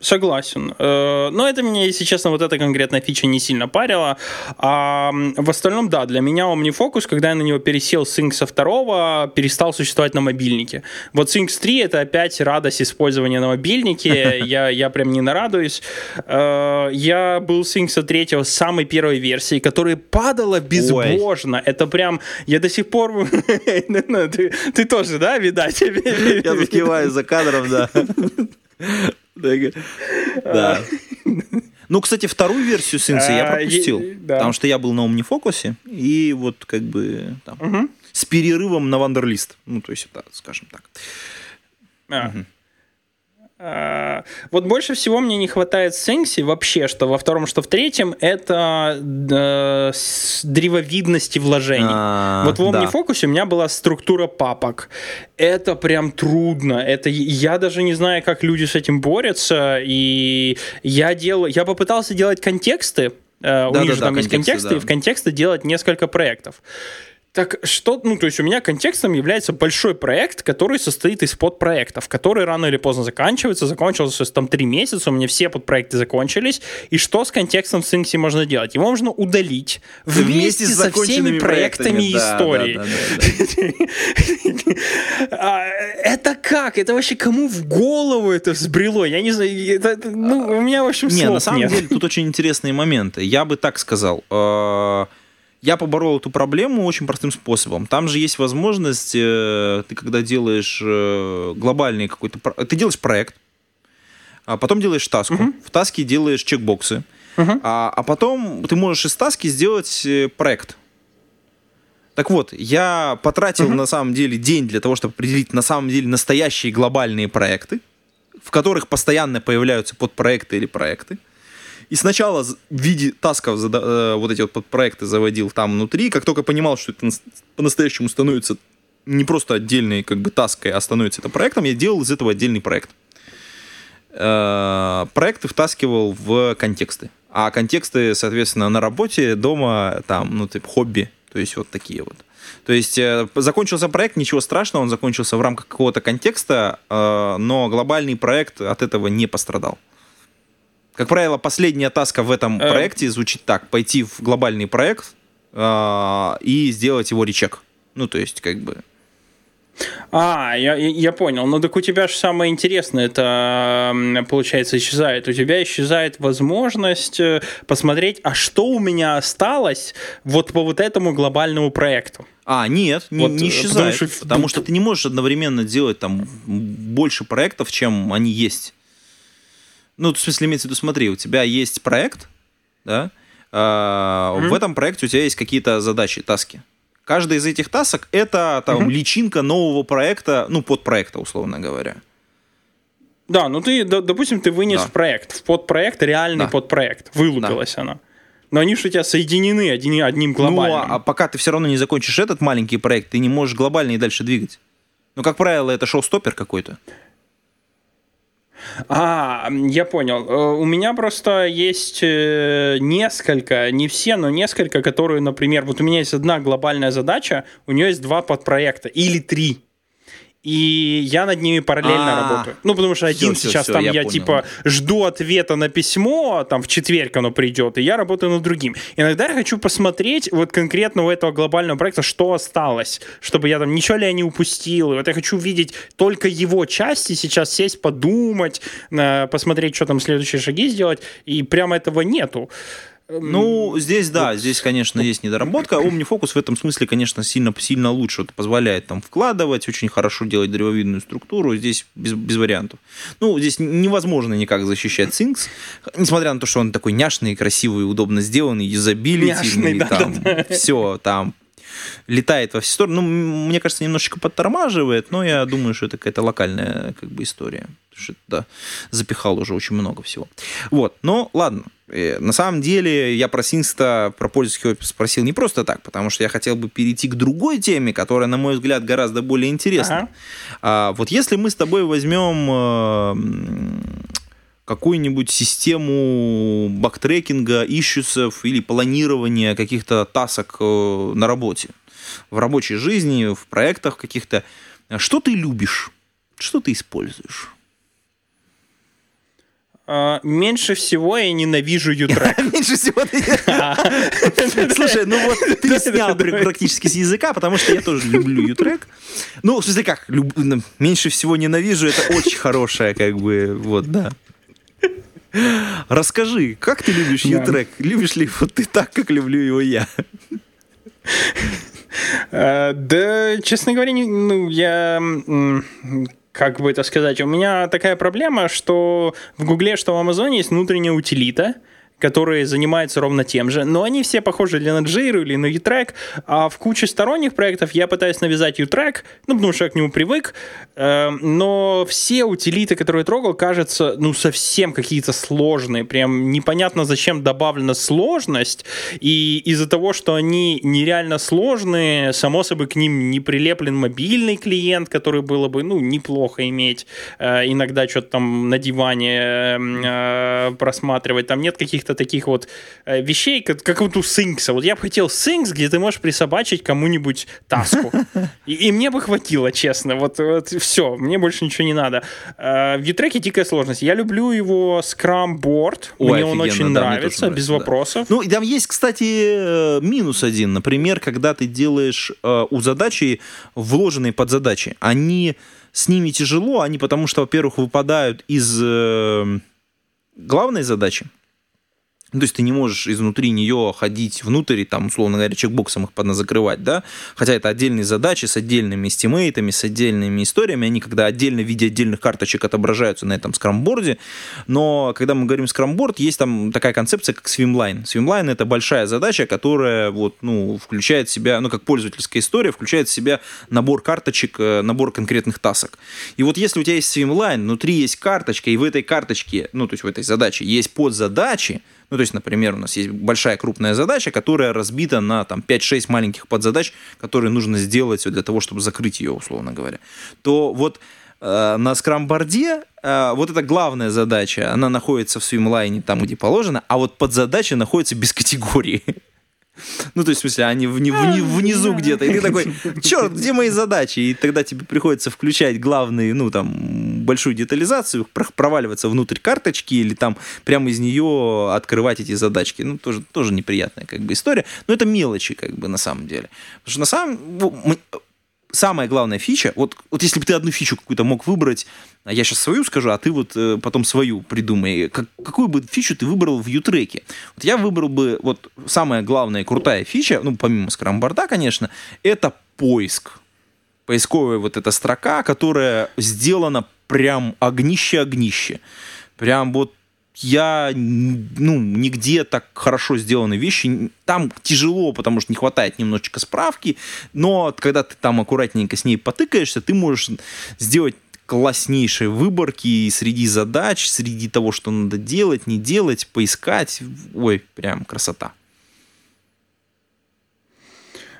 B: Согласен. Э, но это меня, если честно, вот эта конкретная фича не сильно парила. А в остальном, да, для меня OmniFocus, когда я на него пересел с Sync со второго, перестал существовать на мобильнике. Вот Sync 3 — это опять радость использования на мобильнике. Я, я прям не нарадуюсь. Э, я был с Sync со третьего самой первой версии, которая падала безбожно. Ой. Это прям... Я до сих пор... Ну, ты, ты тоже, да, видать?
A: Я тут киваю за кадром, да. Да. Ну, кстати, вторую версию Синса я
B: А,
A: пропустил, потому что я был на Omnifocus, и вот как бы там, с перерывом на Вандерлист. Ну, то есть, да, скажем так.
B: Вот больше всего мне не хватает Сенси вообще, что во втором, что в третьем, это э, древовидности вложений.
A: А,
B: вот в
A: да.
B: OmniFocus у меня была структура папок. Это прям трудно. Это я даже не знаю, как люди с этим борются. И я делаю, я попытался делать контексты. э, у них
A: Да-да-да,
B: же там есть
A: контексты,
B: контексты,
A: да.
B: и в контексты делать несколько проектов. Так что, ну, то есть у меня контекстом является большой проект, который состоит из подпроектов, который рано или поздно заканчивается, закончился там три месяца, у меня все подпроекты закончились, и что с контекстом в Синксе можно делать? Его можно удалить вместе, со всеми проектами и
A: Да,
B: историей.
A: да, да, да, да.
B: А, Это как? Это вообще кому в голову это взбрело? Я не знаю, это, ну, у меня, в общем,
A: Не,
B: слов
A: на самом
B: нет.
A: деле тут очень интересные моменты. Я бы так сказал. Я поборол эту проблему очень простым способом. Там же есть возможность, э, ты когда делаешь э, глобальный какой-то... Ты делаешь проект, а потом делаешь таску. В таске делаешь чекбоксы. А, а потом ты можешь из таски сделать э, проект. Так вот, я потратил на самом деле день для того, чтобы определить на самом деле настоящие глобальные проекты, в которых постоянно появляются подпроекты или проекты. И сначала в виде тасков зада- э, вот эти вот подпроекты заводил там внутри. Как только понимал, что это нас- по-настоящему становится не просто отдельной как бы таской, а становится это проектом, я делал из этого отдельный проект. Э, Проекты втаскивал в контексты. А контексты, соответственно, на работе, дома, там, ну, типа, хобби. То есть вот такие вот. То есть э, закончился проект, ничего страшного, он закончился в рамках какого-то контекста, но глобальный проект от этого не пострадал. Как правило, последняя таска в этом
B: Э.
A: проекте звучит так: пойти в глобальный проект э, и сделать его речек. Ну, то есть, как бы.
B: А, я, я- понял. Ну так у тебя же самое интересное, это получается исчезает. У тебя исчезает возможность э, посмотреть, а что у меня осталось вот по вот этому глобальному проекту.
A: А, нет, не,
B: Вот,
A: не
B: э,
A: исчезает.
B: потому
A: Потому
B: что-
A: что, ты не можешь одновременно делать там больше проектов, чем они есть. Ну, в смысле, имеется в виду, смотри, у тебя есть проект, да, а, в этом проекте у тебя есть какие-то задачи, таски. Каждая из этих тасок это там личинка нового проекта, ну, подпроекта, условно говоря.
B: Да, ну ты, допустим, ты вынес
A: Да.
B: в проект, в подпроект, реальный
A: Да.
B: подпроект, вылупилась она. Но они же у тебя соединены одним, одним глобальным.
A: Ну, а, а пока ты все равно не закончишь этот маленький проект, ты не можешь глобальный дальше двигать. Ну, как правило, это шоу-стоппер какой-то.
B: А, я понял. Э, У меня просто есть э, несколько, не все, но несколько, которые, например, вот у меня есть одна глобальная задача, у нее есть два подпроекта или три. И я над ними параллельно
A: А.
B: работаю. Ну, потому что один
A: всё,
B: сейчас
A: всё,
B: там
A: я
B: я, типа жду ответа на письмо, там в четверг оно придет, и я работаю над другим. Иногда я хочу посмотреть вот конкретно у этого глобального проекта, что осталось, чтобы я там ничего ли я не упустил. И вот я хочу видеть только его части, сейчас сесть, подумать, посмотреть, что там следующие шаги сделать, и прямо этого нету.
A: Ну, здесь, да, здесь, конечно, есть недоработка. OmniFocus в этом смысле, конечно, сильно, сильно лучше. Вот позволяет там вкладывать, очень хорошо делать древовидную структуру. Здесь без, без вариантов. Ну, здесь невозможно никак защищать Things, несмотря на то, что он такой няшный, красивый, удобно сделанный, юзабилити,
B: Няшный, да,
A: там,
B: да,
A: все там летает во все стороны. Ну, мне кажется, немножечко подтормаживает, но я думаю, что это какая-то локальная как бы история. Потому что да, запихал уже очень много всего. Вот, но ладно. Э, На самом деле я про Синста, про пользовательский опыт спросил не просто так, потому что я хотел бы перейти к другой теме, которая, на мой взгляд, гораздо более интересна.
B: Ага.
A: А, вот если мы с тобой возьмем э, какую-нибудь систему бактрекинга, ищусов или планирования каких-то тасок э, на работе, в рабочей жизни, в проектах каких-то, что ты любишь? Что ты используешь?
B: А, меньше всего я ненавижу ютрек.
A: Меньше всего. Слушай, ну вот ты снял пр- практически с языка, потому что я тоже люблю ютрек. Ну, в смысле как, меньше всего ненавижу, это очень хорошая, как бы, вот, да. Расскажи, как ты любишь
B: Да.
A: ютрек? Любишь ли вот ты так, как люблю его я?
B: Э, Да, честно говоря, ну, я как бы это сказать, у меня такая проблема, что в Гугле, что в Амазоне есть внутренняя утилита, которые занимаются ровно тем же, но они все похожи или на Jira, или на U-Track, а в куче сторонних проектов я пытаюсь навязать U-Track, ну, потому что я к нему привык, э, но все утилиты, которые я трогал, кажется, ну, совсем какие-то сложные, прям непонятно, зачем добавлена сложность, и из-за того, что они нереально сложные, само собой к ним не прилеплен мобильный клиент, который было бы, ну, неплохо иметь, э, иногда что-то там на диване э, просматривать, там нет каких-то каких-то таких вот э, вещей, как, как вот у Синкса. Вот я бы хотел Синкс, где ты можешь присобачить кому-нибудь таску. И, и мне бы хватило, честно. Вот, вот все, мне больше ничего не надо. Э, в Ютреке дикая сложность. Я люблю его. Ой, мне он очень да, нравится, без нравится, вопросов.
A: Да. Ну, там есть, кстати, э, минус один. Например, когда ты делаешь э, у задачи вложенные под задачи, они с ними тяжело, они потому что, во-первых, выпадают из э, главной задачи, ну, то есть ты не можешь изнутри нее ходить внутрь и там, условно говоря, чекбоксом их закрывать, да? Хотя это отдельные задачи с отдельными стимейтами, с отдельными историями. Они когда отдельно в виде отдельных карточек отображаются на этом скрамборде. Но когда мы говорим скрамборд, есть там такая концепция, как Swimline. Swimline — это большая задача, которая вот, ну, включает в себя, ну, как пользовательская история, включает в себя набор карточек, э, набор конкретных тасок. И вот если у тебя есть Swimline, внутри есть карточка, и в этой карточке, ну, то есть в этой задаче есть подзадачи, ну, то есть, например, у нас есть большая крупная задача, которая разбита на там, 5-6 маленьких подзадач, которые нужно сделать для того, чтобы закрыть ее, условно говоря. То вот э, на скрамборде э, вот эта главная задача, она находится в свимлайне там, где положено, а вот подзадача находится без категории. Ну, то есть, в смысле, они вни, вни, внизу где-то. И ты такой, черт, где мои задачи? И тогда тебе приходится включать главные, ну, там, большую детализацию, проваливаться внутрь карточки или там прямо из нее открывать эти задачки. Ну, тоже, тоже неприятная как бы история. Но это мелочи, как бы, на самом деле. Потому что на самом самая главная фича, вот, вот если бы ты одну фичу какую-то мог выбрать, а я сейчас свою скажу, а ты вот э, потом свою придумай, как, какую бы фичу ты выбрал в Ютреке? Вот я выбрал бы, вот самая главная крутая фича, ну, помимо скрамборда, конечно, это поиск. Поисковая вот эта строка, которая сделана прям огнище-огнище. Прям вот я, ну, нигде так хорошо сделаны вещи. Там тяжело, потому что не хватает немножечко справки, но когда ты там аккуратненько с ней потыкаешься, ты можешь сделать класснейшие выборки среди задач, среди того, что надо делать, не делать, поискать. Ой, прям красота.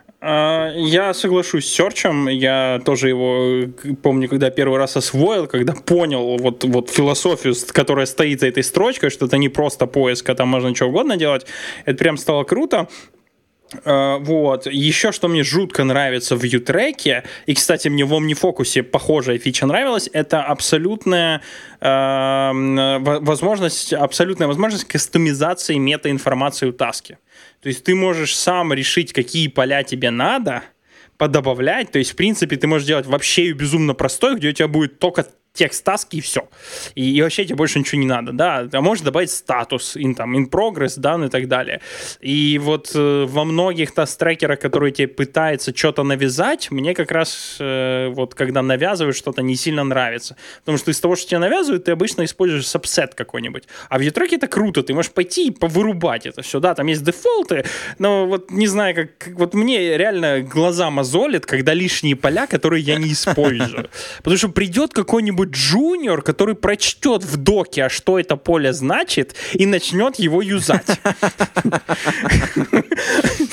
B: А, я соглашусь с Серчем. Я тоже его помню, когда первый раз освоил, когда понял вот, вот философию, которая стоит за этой строчкой, что это не просто поиск, а там можно что угодно делать. Это прям стало круто. Uh, вот. Еще что мне жутко нравится в Ютреке, и, кстати, мне в OmniFocus похожая фича нравилась, это абсолютная uh, возможность, абсолютная возможность кастомизации метаинформации у таски. То есть ты можешь сам решить, какие поля тебе надо, подобавлять. То есть, в принципе, ты можешь делать вообще безумно простой, где у тебя будет только текст таски и все. И, и вообще тебе больше ничего не надо, да. А можешь добавить статус, in, там, in progress, да, ну и так далее. И вот э, во многих таст-трекерах, которые тебе пытаются что-то навязать, мне как раз э, вот когда навязывают что-то, не сильно нравится. Потому что из того, что тебе навязывают, ты обычно используешь сабсет какой-нибудь. А в ютреке это круто, ты можешь пойти и повырубать это все, да, там есть дефолты, но вот не знаю, как вот мне реально глаза мозолят, когда лишние поля, которые я не использую. Потому что придет какой-нибудь какой-нибудь джуниор, который прочтет в доке, а что это поле значит, и начнет его юзать.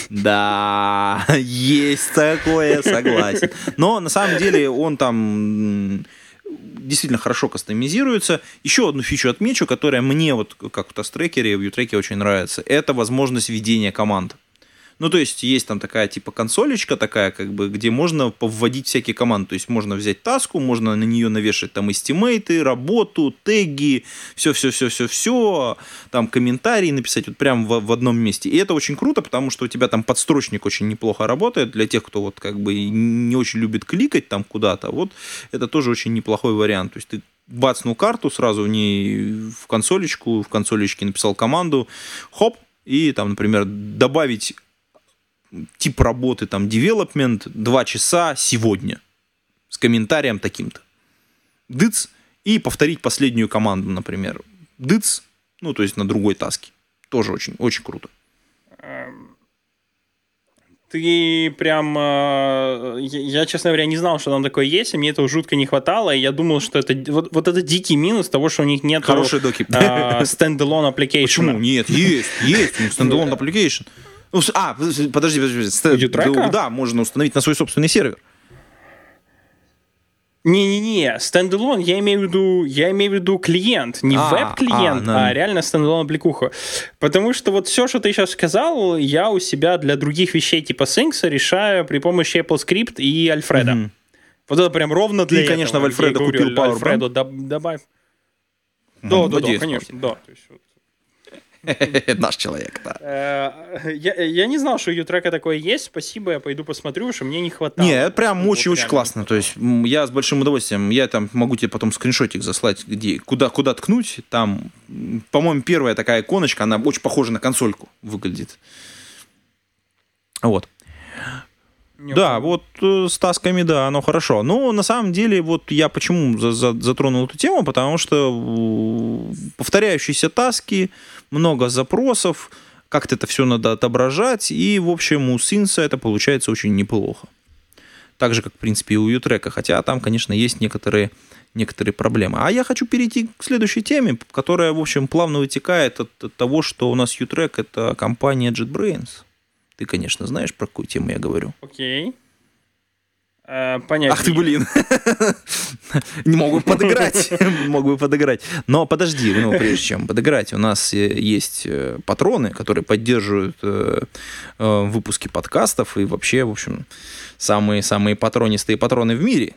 A: Да, есть такое, согласен. Но на самом деле он там действительно хорошо кастомизируется. Еще одну фичу отмечу, которая мне, вот как в тастрекере, в ютреке очень нравится, это возможность ведения команд. Ну, то есть есть там такая типа консолечка такая, как бы, где можно повводить всякие команды. То есть можно взять таску, можно на нее навешать там эстимейты, работу, теги, все-все-все-все-все, там комментарии написать вот прям в, в одном месте. И это очень круто, потому что у тебя там подстрочник очень неплохо работает для тех, кто вот как бы не очень любит кликать там куда-то. Вот это тоже очень неплохой вариант. То есть ты бацнул карту, сразу в ней в консолечку, в консолечке написал команду, хоп, и там, например, добавить тип работы, там, development, два часа сегодня с комментарием таким-то. дыц, и повторить последнюю команду, например. Дыц, ну, то есть на другой таске. Тоже очень, очень круто.
B: Ты прям... э, Я, честно говоря, не знал, что там такое есть, и мне этого жутко не хватало, и я думал, что это... Вот, вот это дикий минус того, что у них нет
A: Хорошие доки.
B: standalone application.
A: Почему? Нет, есть, есть. Standalone application. Ну, А, подожди, подожди. подожди. YouTrack
B: а?
A: Да, можно установить на свой собственный сервер.
B: Не-не-не, standalone, я имею в виду, я имею в виду клиент, не
A: А,
B: веб-клиент,
A: а, да.
B: а, реально standalone аппликуха. Потому что вот все, что ты сейчас сказал, я у себя для других вещей типа Things решаю при помощи AppleScript и Альфреда.
A: Мгм.
B: Вот это прям ровно для
A: Ты, конечно,
B: этого.
A: в Альфредо
B: Я говорю,
A: купил Power
B: Alfred о доб- добавь. Да, да, да, конечно, да. То есть вот.
A: Наш человек, да.
B: Э, Я, я не знал, что у YouTrack а такое есть. Спасибо, я пойду посмотрю, что мне не хватало.
A: Не, это прям очень-очень классно. То есть я с большим удовольствием, я там могу тебе потом скриншотик заслать, где, куда, куда ткнуть. Там, по-моему, первая такая иконочка, она очень похожа на консольку выглядит. Вот.
B: Не
A: Да,
B: понял.
A: вот э, с тасками, да, оно хорошо. Но на самом деле, вот я почему за- за- затронул эту тему, потому что повторяющиеся таски, много запросов, как-то это все надо отображать, и, в общем, у Синса это получается очень неплохо. Так же, как, в принципе, и у Ютрека, хотя там, конечно, есть некоторые, некоторые проблемы. А я хочу перейти к следующей теме, которая, в общем, плавно вытекает от, от того, что у нас Ютрек — это компания JetBrains. Ты, конечно, знаешь, про какую тему я говорю.
B: Окей. Э, понятно.
A: Ах ты, блин. Не могу подыграть. Мог бы подыграть. Но подожди, ну, прежде чем подыграть, у нас э, есть э, патроны, которые поддерживают выпуски подкастов и вообще, в общем, самые-самые патронистые патроны в мире.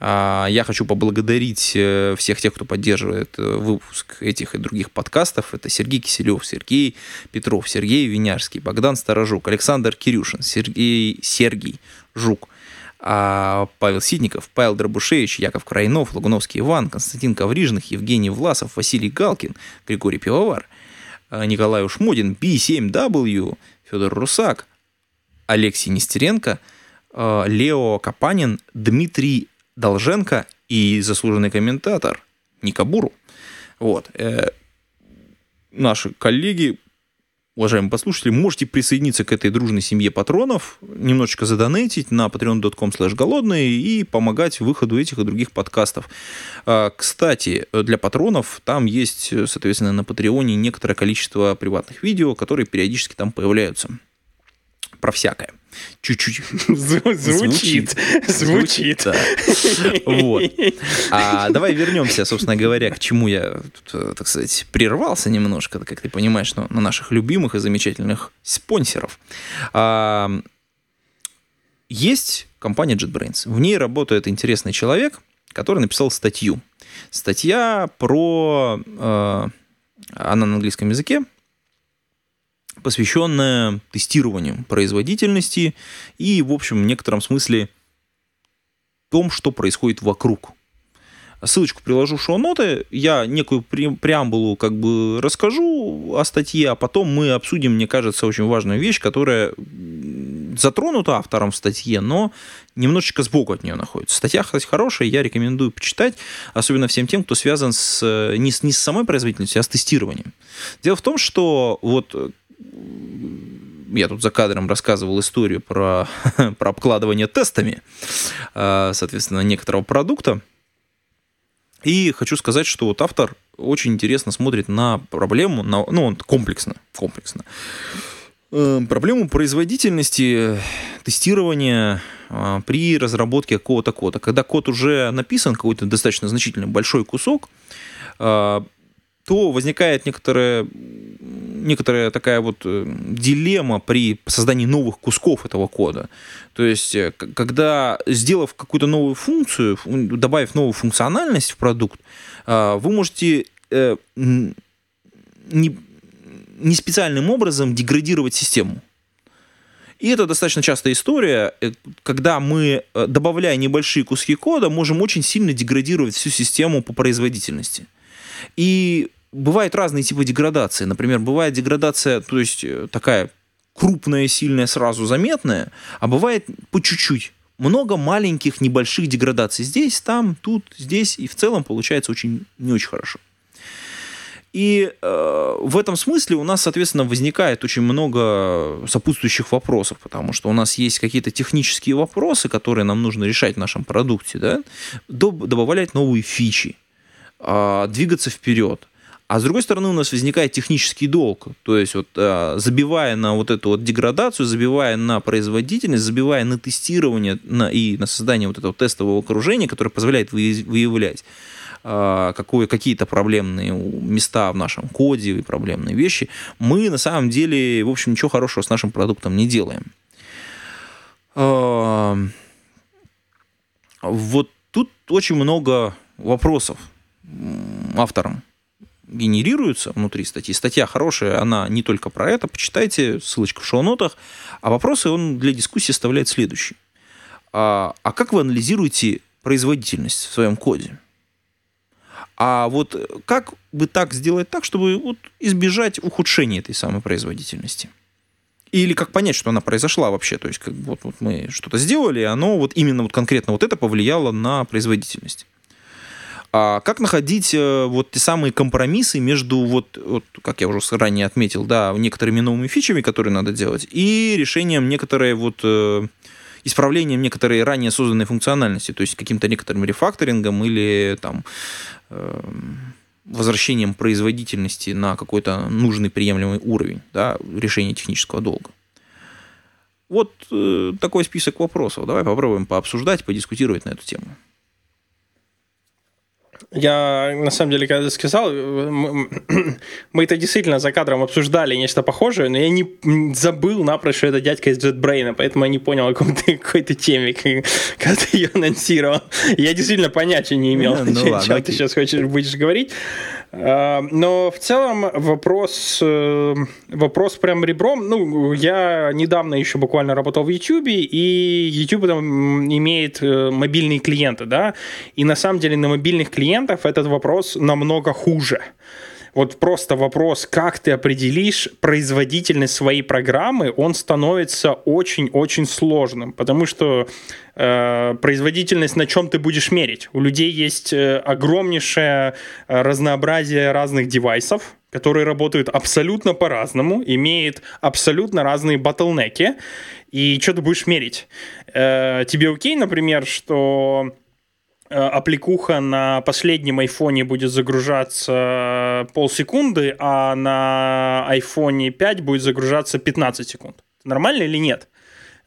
A: А, Я хочу поблагодарить э, всех тех, кто поддерживает э, выпуск этих и других подкастов. Это Сергей Киселев, Сергей Петров, Сергей Винярский, Богдан Старожук, Александр Кирюшин, Сергей, Сергей Жук, а, Павел Ситников, Павел Дробушевич, Яков Крайнов, Лагуновский Иван, Константин Коврижных, Евгений Власов, Василий Галкин, Григорий Пивовар, а, Николай Ушмодин, B7W, Федор Русак, Алексей Нестеренко, Лео Капанин, Дмитрий Долженко и заслуженный комментатор Ника Буру. Вот. Э, Наши коллеги, уважаемые послушатели, можете присоединиться к этой дружной семье патронов, немножечко задонатить на patreon.com slash голодные и помогать выходу этих и других подкастов. А, Кстати, для патронов там есть, э, соответственно, на Патреоне некоторое количество приватных видео, которые периодически там появляются. Про всякое. Чуть-чуть.
B: Зву- Звучит. Звучит.
A: Вот. А давай вернемся, собственно говоря, к чему я, э, так сказать, прервался немножко, как ты понимаешь, на наших любимых и замечательных спонсоров. А, Есть компания JetBrains. В ней работает интересный человек, который написал статью. Статья про... э, Она на английском языке, посвященная тестированию производительности и, в общем, в некотором смысле том, что происходит вокруг. Ссылочку приложу в шоу-ноты, я некую пре- преамбулу как бы расскажу о статье, а потом мы обсудим, мне кажется, очень важную вещь, которая затронута автором в статье, но немножечко сбоку от нее находится. Статья, кстати, хорошая, я рекомендую почитать, особенно всем тем, кто связан с, не, с, не с самой производительностью, а с тестированием. Дело в том, что вот я тут за кадром рассказывал историю про, про обкладывание тестами, э, соответственно, некоторого продукта. И хочу сказать, что вот автор очень интересно смотрит на проблему, на, ну, он комплексно, комплексно. Э, Проблему производительности тестирования э, при разработке какого-то кода. Когда код уже написан, какой-то достаточно значительный большой кусок, э, то возникает некоторая, некоторая такая вот э, дилемма при создании новых кусков этого кода. То есть, э, когда, сделав какую-то новую функцию, фу- добавив новую функциональность в продукт, э, вы можете э, не, не специальным образом деградировать систему. И это достаточно частая история, когда мы, добавляя небольшие куски кода, можем очень сильно деградировать всю систему по производительности. И бывают разные типы деградации. Например, бывает деградация, то есть э, такая крупная, сильная, сразу заметная, а бывает по чуть-чуть, много маленьких, небольших деградаций. Здесь, там, тут, здесь. И в целом получается очень не очень хорошо. И э, в этом смысле у нас, соответственно, возникает очень много сопутствующих вопросов, потому что у нас есть какие-то технические вопросы, которые нам нужно решать в нашем продукте, да, добавлять новые фичи, э, двигаться вперед. А с другой стороны, у нас возникает технический долг. То есть, вот, э, забивая на вот эту вот деградацию, забивая на производительность, забивая на тестирование на, и на создание вот этого тестового окружения, которое позволяет выявлять э, какое, какие-то проблемные места в нашем коде и проблемные вещи, мы на самом деле, в общем, ничего хорошего с нашим продуктом не делаем. Э, вот тут очень много вопросов авторам генерируются внутри статьи. Статья хорошая, она не только про это. Почитайте, ссылочка в шоу-нотах. А вопросы он для дискуссии оставляет следующий. А, а как вы анализируете производительность в своем коде? А вот как бы так сделать так, чтобы вот избежать ухудшения этой самой производительности? Или как понять, что она произошла вообще? То есть как, вот, вот мы что-то сделали, и оно вот именно вот конкретно вот это повлияло на производительность. А как находить э, вот те самые компромиссы между, вот, вот, как я уже ранее отметил, да, некоторыми новыми фичами, которые надо делать, и решением некоторой вот э, исправлением некоторой ранее созданной функциональности, то есть каким-то некоторым рефакторингом или там э, возвращением производительности на какой-то нужный приемлемый уровень да, решения технического долга. Вот э, такой список вопросов. Давай попробуем пообсуждать, подискутировать на эту тему.
B: Я, на самом деле, когда ты сказал, мы, мы это действительно за кадром обсуждали нечто похожее, но я не забыл напрочь, что это дядька из JetBrain, поэтому я не понял о какой-то теме, когда ты ее анонсировал. Я действительно понятия не имел, ну, ну, чем, ладно, чем ты сейчас хочешь, будешь говорить. А, но в целом вопрос, э, вопрос прям ребром. Ну, я недавно еще буквально работал в YouTube, и YouTube там имеет э, мобильные клиенты, да, и на самом деле на мобильных клиентах этот вопрос намного хуже. Вот просто вопрос, как ты определишь производительность своей программы, он становится очень-очень сложным, потому что э, производительность на чем ты будешь мерить? У людей есть э, огромнейшее э, разнообразие разных девайсов, которые работают абсолютно по-разному, имеют абсолютно разные ботлнеки, и что ты будешь мерить? Э, тебе окей, например, что аппликуха на последнем айфоне будет загружаться полсекунды, а на айфоне 5 будет загружаться 15 секунд. Нормально или нет?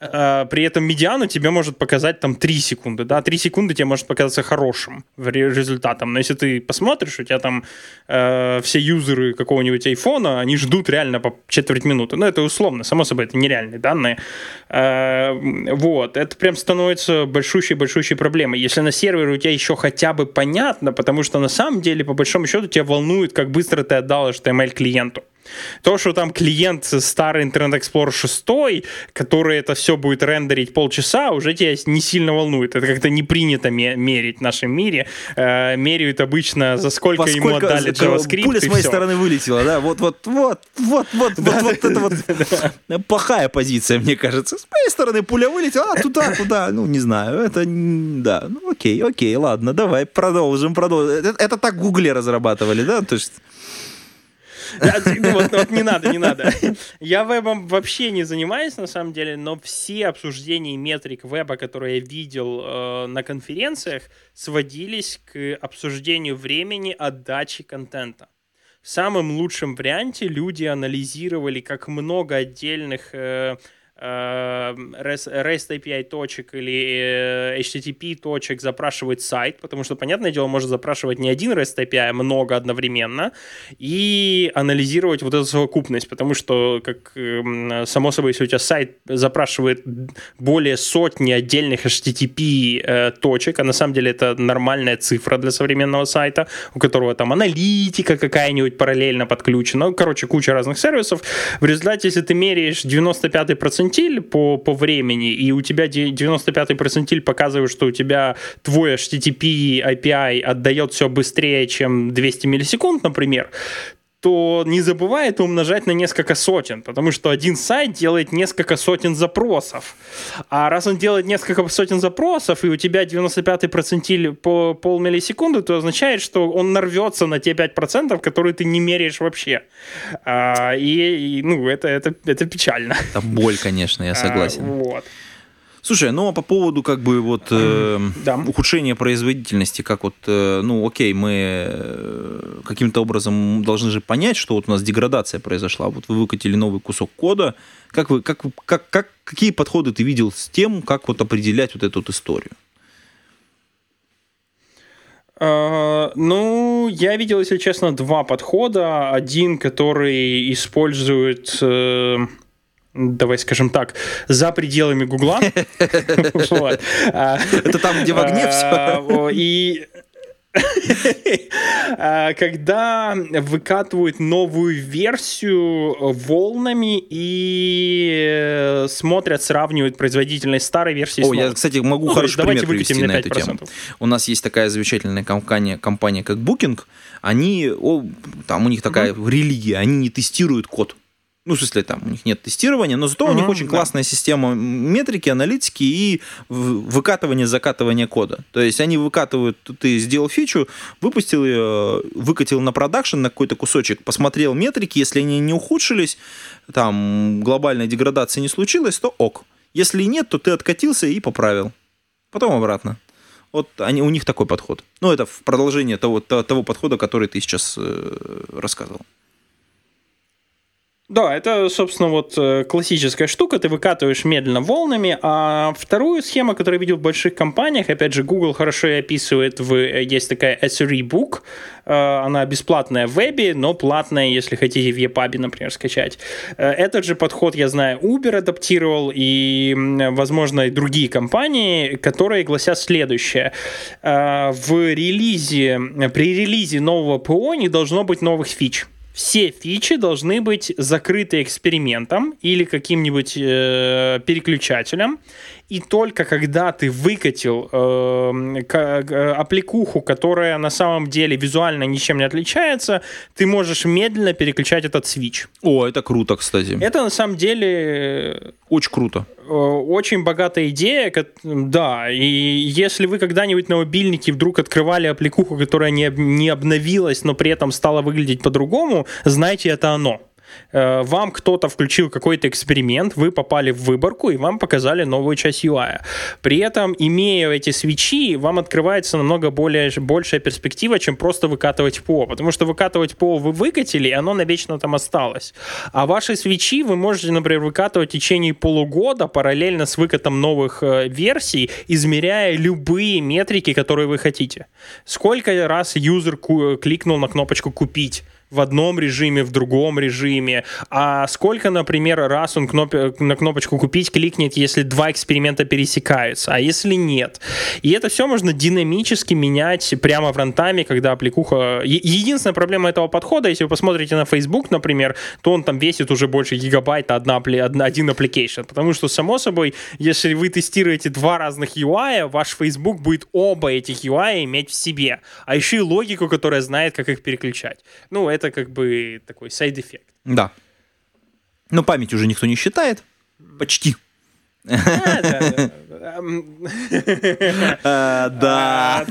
B: Э, при этом медиану тебе может показать там 3 секунды, да, 3 секунды тебе может показаться хорошим результатом, но если ты посмотришь, у тебя там э, все юзеры какого-нибудь айфона, они ждут реально по четверть минуты, ну это условно, само собой, это нереальные данные, э, вот, это прям становится большущей-большущей проблемой, если на сервере у тебя еще хотя бы понятно, потому что на самом деле, по большому счету, тебя волнует, как быстро ты отдал HTML клиенту, то, что там клиент старый Internet Explorer 6, который это все будет рендерить полчаса, уже тебя не сильно волнует. Это как-то не принято мерить в нашем мире. Э, меряют обычно за сколько Поскольку ему отдали JavaScript.
A: Пуля с моей все. стороны вылетела, да? Вот, вот, вот, вот, вот, вот, вот это вот плохая позиция, мне кажется. С моей стороны пуля вылетела, а туда, туда, ну, не знаю, это, да, ну, окей, окей, ладно, давай продолжим, продолжим. Это, это так в Гугле разрабатывали, да? То есть
B: вот, вот не надо, не надо. Я вебом вообще не занимаюсь, на самом деле, но все обсуждения метрик веба, которые я видел э, на конференциях, сводились к обсуждению времени отдачи контента. В самом лучшем варианте люди анализировали, как много отдельных э, REST API точек или HTTP точек запрашивает сайт, потому что, понятное дело, может запрашивать не один REST API, а много одновременно, и анализировать вот эту совокупность, потому что, как само собой, если у тебя сайт запрашивает более сотни отдельных HTTP э, точек, а на самом деле это нормальная цифра для современного сайта, у которого там аналитика какая-нибудь параллельно подключена, короче, куча разных сервисов, в результате, если ты меряешь 95 процент перцентиль по, по времени, и у тебя 95-й перцентиль показывает, что у тебя твой HTTP API отдает все быстрее, чем 200 миллисекунд, например, то не забывай это умножать на несколько сотен, потому что один сайт делает несколько сотен запросов. А раз он делает несколько сотен запросов, и у тебя 95-й процентиль по полмиллисекунды, то означает, что он нарвется на те 5%, которые ты не меряешь вообще. А, и, и, ну, это, это, это печально.
A: Это боль, конечно, я согласен.
B: А, вот.
A: Слушай, ну а по поводу как бы вот э, да. ухудшения производительности, как вот, э, ну окей, мы э, каким-то образом должны же понять, что вот у нас деградация произошла. Вот вы выкатили новый кусок кода. Как вы, как, как, как, какие подходы ты видел с тем, как вот определять вот эту вот историю?
B: Uh, ну, я видел, если честно, два подхода. Один, который использует uh, давай скажем так, за пределами Гугла.
A: Это там, где в огне все.
B: А, и а, когда выкатывают новую версию волнами и смотрят, сравнивают производительность старой версии
A: О, я, кстати, могу ну, хороший пример привести на эту тему. У нас есть такая замечательная компания, компания как Booking. Они, о, там у них такая uh-huh. религия, они не тестируют код. Ну, в смысле, там у них нет тестирования, но зато у них очень да. классная система метрики, аналитики и выкатывания, закатывания кода. То есть они выкатывают, ты сделал фичу, выпустил ее, выкатил на продакшн на какой-то кусочек, посмотрел метрики, если они не ухудшились, там глобальной деградации не случилось, то ок. Если нет, то ты откатился и поправил. Потом обратно. Вот они, у них такой подход. Ну, это в продолжение того, того подхода, который ты сейчас э, рассказывал.
B: Да, это, собственно, вот э, классическая штука, ты выкатываешь медленно волнами, а вторую схему, которую я видел в больших компаниях, опять же, Google хорошо ее описывает, в, э, есть такая SRE Book, э, она бесплатная в вебе, но платная, если хотите в EPUB, например, скачать. Этот же подход, я знаю, Uber адаптировал, и, возможно, и другие компании, которые гласят следующее. В релизе, при релизе нового ПО не должно быть новых фич все фичи должны быть закрыты экспериментом или каким-нибудь э, переключателем, и только когда ты выкатил э, аппликуху, которая на самом деле визуально ничем не отличается, ты можешь медленно переключать этот свич.
A: О, это круто, кстати.
B: Это на самом деле...
A: Очень круто.
B: Э, очень богатая идея, да, и если вы когда-нибудь на мобильнике вдруг открывали аппликуху, которая не, не обновилась, но при этом стала выглядеть по-другому, знайте, это оно. Э, вам кто-то включил какой-то эксперимент, вы попали в выборку, и вам показали новую часть UI. При этом, имея эти свечи, вам открывается намного более, большая перспектива, чем просто выкатывать ПО. Потому что выкатывать ПО вы выкатили, и оно навечно там осталось. А ваши свечи вы можете, например, выкатывать в течение полугода параллельно с выкатом новых э, версий, измеряя любые метрики, которые вы хотите. Сколько раз юзер кликнул на кнопочку «Купить», в одном режиме, в другом режиме, а сколько, например, раз он кноп... на кнопочку «Купить» кликнет, если два эксперимента пересекаются, а если нет. И это все можно динамически менять прямо в рантаме, когда аппликуха... Единственная проблема этого подхода, если вы посмотрите на Facebook, например, то он там весит уже больше гигабайта одна, одна, один application, потому что, само собой, если вы тестируете два разных UI, ваш Facebook будет оба этих UI иметь в себе, а еще и логику, которая знает, как их переключать. Ну, это это как бы такой side effect.
A: Да. Но память уже никто не считает. Почти. Да.
B: А,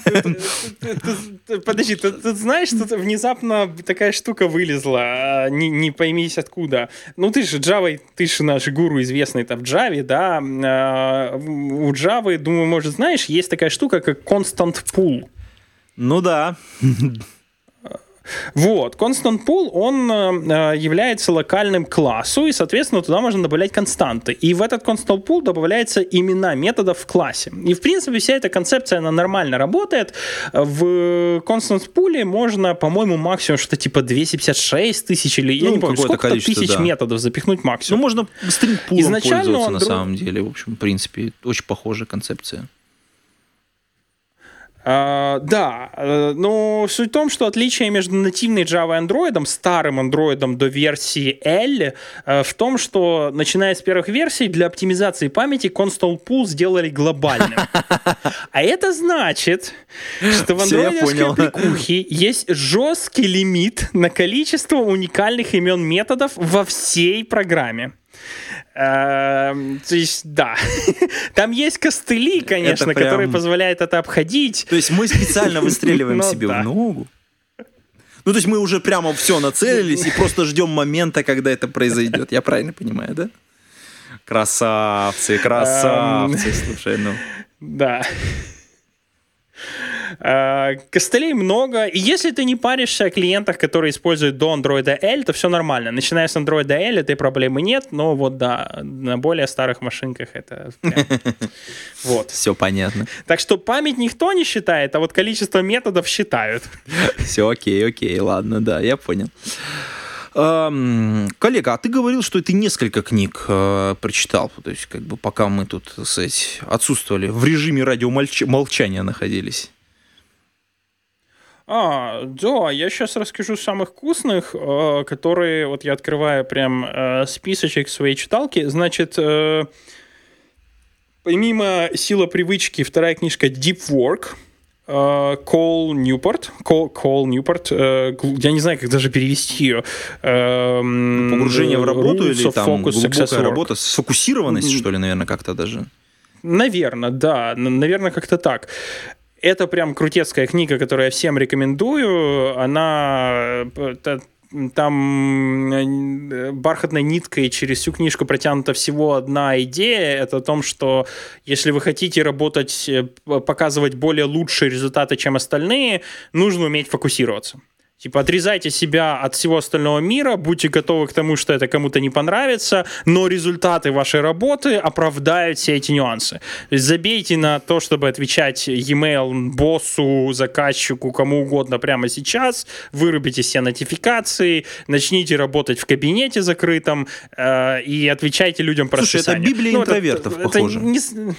B: подожди, ты знаешь, что внезапно такая штука вылезла, не поймись откуда. Ну, ты же Java, ты же наш гуру известный там в Java, да. А, у Java, думаю, может, знаешь, есть такая штука, как Constant Pool.
A: Ну да.
B: Вот, Constant Pool, он э, является локальным классу, и, соответственно, туда можно добавлять константы. И в этот Constant Pool добавляются имена методов в классе. И, в принципе, вся эта концепция, она нормально работает. В Constant Pool можно, по-моему, максимум что-то типа 256 тысяч или, ну, я не помню, сколько тысяч да. методов запихнуть максимум.
A: Ну, можно стринг-пулом Изначально пользоваться, на самом деле. В общем, в принципе, очень похожая концепция.
B: А, да, э, но суть в том, что отличие между нативной Java и Android, старым Android до версии L, э, в том, что начиная с первых версий для оптимизации памяти Console Pool сделали глобальным. А это значит, что в андроидовской прикухе есть жесткий лимит на количество уникальных имен методов во всей программе. Эм, то есть, да. Там есть костыли, конечно, прям... которые позволяют это обходить.
A: То есть мы специально выстреливаем ну себе в ногу. Ну, то есть мы уже прямо все нацелились и просто ждем момента, когда это произойдет. Я правильно понимаю, да? Красавцы, красавцы, эм, слушай, ну.
B: Да. Э, костылей много, и если ты не паришься о клиентах, которые используют до Android L, то все нормально. Начиная с Android L, этой проблемы нет, но вот да, на более старых машинках это
A: вот. Все понятно.
B: Так что память никто не считает, а вот количество методов считают.
A: Все окей, окей, ладно, да, я понял. коллега, а ты говорил, что ты несколько книг э, прочитал, то есть как бы пока мы тут, сказать, отсутствовали, в режиме радиомолчания находились.
B: А, да, я сейчас расскажу самых вкусных, э, которые, вот я открываю прям э, списочек своей читалки. Значит, э, помимо «Сила привычки», вторая книжка «Deep Work», Кол Ньюпорт, Кол Ньюпорт, я не знаю, как даже перевести ее.
A: Погружение в работу или там глубокая работа, сфокусированность, что ли, наверное, как-то даже?
B: Наверное, да, наверное, как-то так. Это прям крутецкая книга, которую я всем рекомендую. Она э, там э, бархатной ниткой через всю книжку протянута всего одна идея. Это о том, что если вы хотите работать, э, показывать более лучшие результаты, чем остальные, нужно уметь фокусироваться. Типа, отрезайте себя от всего остального мира, будьте готовы к тому, что это кому-то не понравится, но результаты вашей работы оправдают все эти нюансы. Забейте на то, чтобы отвечать e-mail боссу, заказчику, кому угодно прямо сейчас, вырубите все нотификации, начните работать в кабинете закрытом э, и отвечайте людям про
A: Слушай, это Библия ну, интровертов, это, похоже. Это не...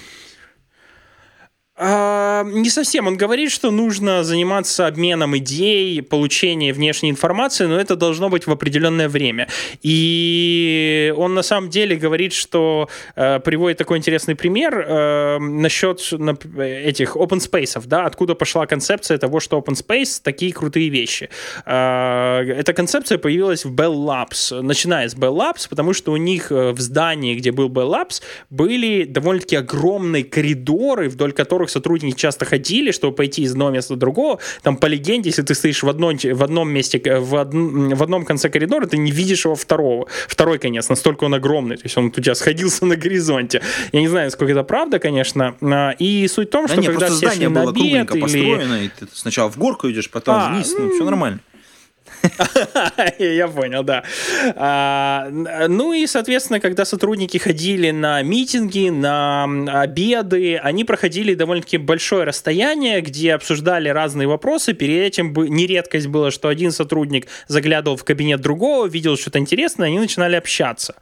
B: А, не совсем. Он говорит, что нужно заниматься обменом идей, получением внешней информации, но это должно быть в определенное время. И он на самом деле говорит, что э, приводит такой интересный пример э, насчет на, этих open space, да, откуда пошла концепция того, что open space такие крутые вещи. Э, эта концепция появилась в Bell Labs, начиная с Bell Labs, потому что у них э, в здании, где был Bell Labs, были довольно-таки огромные коридоры, вдоль которых которых сотрудники часто ходили, чтобы пойти из одного места в другого. Там, по легенде, если ты стоишь в одном, в одном месте, в, од, в одном конце коридора, ты не видишь его второго. Второй конец, настолько он огромный. То есть он у тебя сходился на горизонте. Я не знаю, сколько это правда, конечно. А, и суть в том, что
A: да когда нет, все здание было обед, кругленько или... построено, и ты сначала в горку идешь, потом а, вниз, ну, все нормально.
B: Я понял, да. А, ну и, соответственно, когда сотрудники ходили на митинги, на обеды, они проходили довольно-таки большое расстояние, где обсуждали разные вопросы. Перед этим не редкость было, что один сотрудник заглядывал в кабинет другого, видел что-то интересное, они начинали общаться.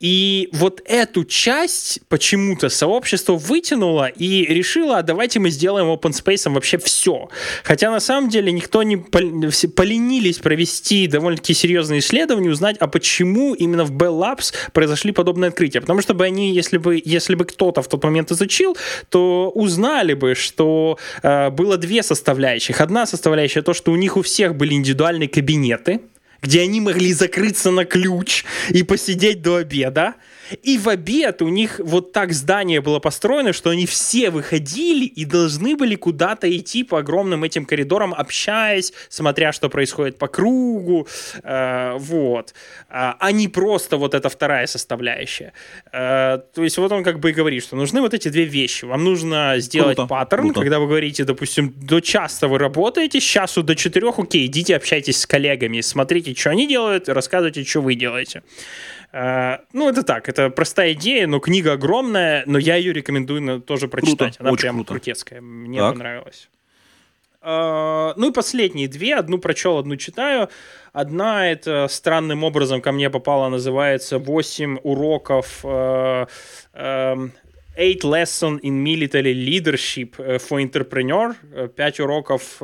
B: И вот эту часть почему-то сообщество вытянуло и решило, а давайте мы сделаем open space вообще все. Хотя на самом деле никто не поленились провести довольно-таки серьезные исследования, узнать, а почему именно в Bell Labs произошли подобные открытия. Потому что бы они, если бы, если бы кто-то в тот момент изучил, то узнали бы, что э, было две составляющих. Одна составляющая то, что у них у всех были индивидуальные кабинеты, где они могли закрыться на ключ и посидеть до обеда. И в обед у них вот так здание было построено, что они все выходили и должны были куда-то идти по огромным этим коридорам, общаясь, смотря, что происходит по кругу. Э, вот. А, а не просто вот эта вторая составляющая. Э, то есть вот он как бы и говорит, что нужны вот эти две вещи. Вам нужно сделать Круто. паттерн, Круто. когда вы говорите, допустим, до часа вы работаете, с часу до четырех, окей, идите общайтесь с коллегами, смотрите, что они делают, рассказывайте, что вы делаете. Uh, ну, это так, это простая идея, но книга огромная, но я ее рекомендую тоже прочитать.
A: Круто,
B: Она прям
A: круто.
B: крутецкая, мне так. понравилась. Uh, ну и последние две, одну прочел, одну читаю. Одна это странным образом ко мне попала, называется «8 уроков uh, Eight Lesson in Military Leadership for Entrepreneur, пять уроков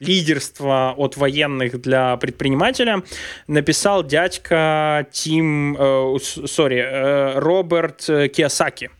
B: э, лидерства от военных для предпринимателя написал дядька Тим, э, сори, э, Роберт Киосаки.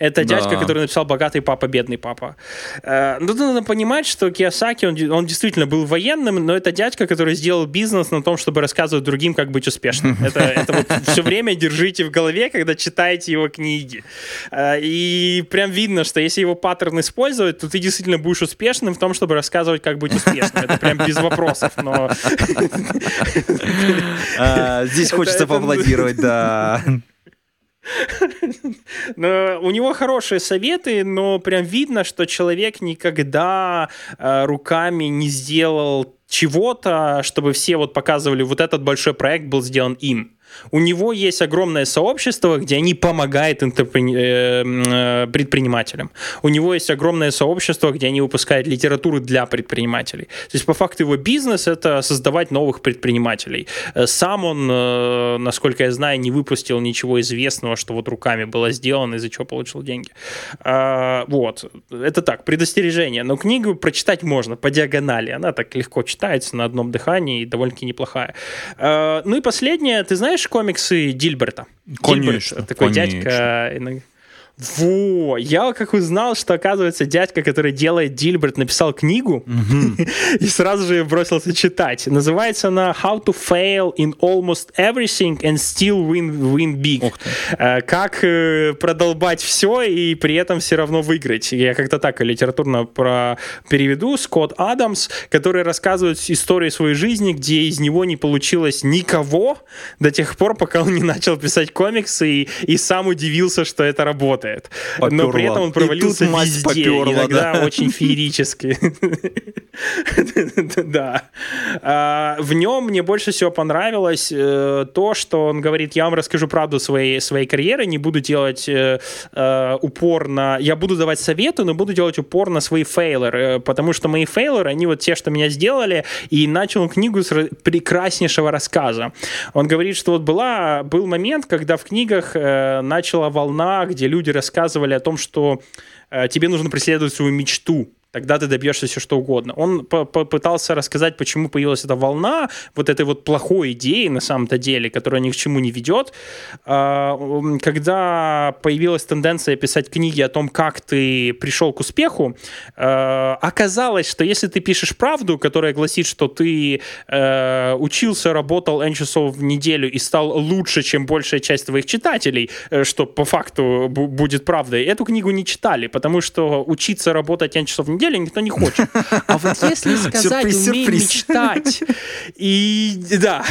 B: Это да. дядька, который написал «Богатый папа, бедный папа». Э, ну, надо понимать, что Киосаки, он, он действительно был военным, но это дядька, который сделал бизнес на том, чтобы рассказывать другим, как быть успешным. Это, это вот все время держите в голове, когда читаете его книги. Э, и прям видно, что если его паттерн использовать, то ты действительно будешь успешным в том, чтобы рассказывать, как быть успешным. Это прям без вопросов, но...
A: А, здесь хочется поаплодировать, да.
B: У него хорошие советы, но прям видно, что человек никогда э, руками не сделал чего-то, чтобы все вот показывали, вот этот большой проект был сделан им. У него есть огромное сообщество, где они помогают. Э, э, предпринимателям. У него есть огромное сообщество, где они выпускают литературу для предпринимателей. То есть, по факту, его бизнес — это создавать новых предпринимателей. Э, сам он, насколько я знаю, не выпустил ничего известного, что вот руками было сделано, из-за чего получил деньги. А, вот. Это так, предостережение. Но книгу прочитать можно по диагонали. Она так легко читается на одном дыхании и довольно-таки неплохая. Ну и последнее. Ты знаешь, знаешь комиксы Дильберта?
A: Конечно.
B: Дильберт, такой
A: конечно.
B: дядька. Во! Я как узнал, что, оказывается, дядька, который делает Дильберт, написал книгу и сразу же бросился читать. Называется она «How to fail in almost everything and still win, win big». Э, как э, продолбать все и при этом все равно выиграть. Я как-то так литературно про переведу. Скотт Адамс, который рассказывает историю своей жизни, где из него не получилось никого до тех пор, пока он не начал писать комиксы и, и сам удивился, что это работает работает. Поперло. Но при этом он провалился везде, поперла, иногда да? очень феерически. Да. А, в нем мне больше всего понравилось э, то, что он говорит, я вам расскажу правду своей, своей карьеры, не буду делать э, э, упор на... Я буду давать советы, но буду делать упор на свои фейлеры, потому что мои фейлеры, они вот те, что меня сделали, и начал книгу с прекраснейшего рассказа. Он говорит, что вот была, был момент, когда в книгах начала волна, где люди рассказывали о том, что э, тебе нужно преследовать свою мечту тогда ты добьешься все что угодно. Он попытался рассказать, почему появилась эта волна вот этой вот плохой идеи на самом-то деле, которая ни к чему не ведет. А, когда появилась тенденция писать книги о том, как ты пришел к успеху, а, оказалось, что если ты пишешь правду, которая гласит, что ты э, учился, работал N часов в неделю и стал лучше, чем большая часть твоих читателей, э, что по факту будет правдой, эту книгу не читали, потому что учиться работать N часов в деле никто не хочет. А вот если сказать сюрприз, умей сюрприз. мечтать, и да,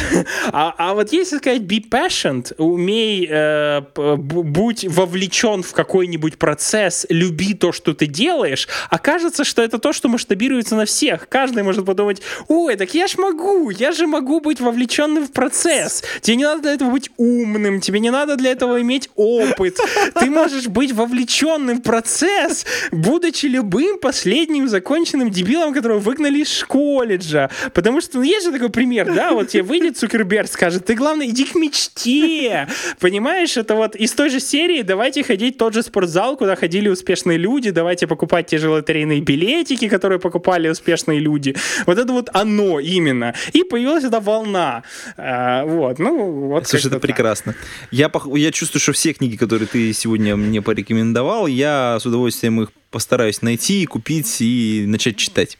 B: а, а вот если сказать be passionate, умей, э, будь вовлечен в какой-нибудь процесс, люби то, что ты делаешь, окажется, что это то, что масштабируется на всех. Каждый может подумать, ой, так я ж могу, я же могу быть вовлеченным в процесс. Тебе не надо для этого быть умным, тебе не надо для этого иметь опыт. Ты можешь быть вовлеченным в процесс, будучи любым последним средним законченным дебилом, которого выгнали из колледжа. Потому что, ну, есть же такой пример, да, вот тебе выйдет Цукерберг, скажет, ты, главное, иди к мечте. Понимаешь, это вот из той же серии давайте ходить в тот же спортзал, куда ходили успешные люди, давайте покупать те же лотерейные билетики, которые покупали успешные люди. Вот это вот оно именно. И появилась эта волна. А, вот, ну, вот.
A: Слушай, это так. прекрасно. Я, я чувствую, что все книги, которые ты сегодня мне порекомендовал, я с удовольствием их постараюсь найти, купить и начать читать.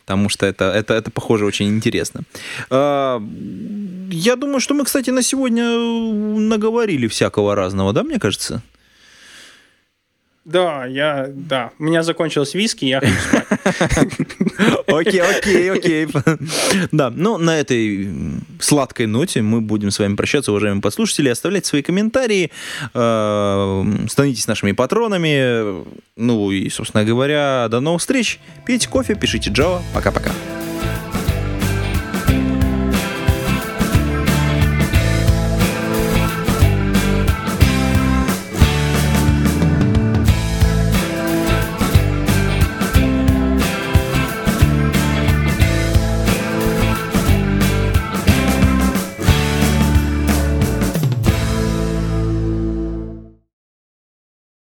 A: Потому что это, это, это похоже, очень интересно. А, я думаю, что мы, кстати, на сегодня наговорили всякого разного, да, мне кажется?
B: Да, я, да. У меня закончилось виски, я хочу спать.
A: Окей, окей, окей. Да, ну, на этой сладкой ноте мы будем с вами прощаться, уважаемые подслушатели. Оставляйте свои комментарии, э, становитесь нашими патронами. Ну и, собственно говоря, до новых встреч. Пейте кофе, пишите Java. Пока-пока.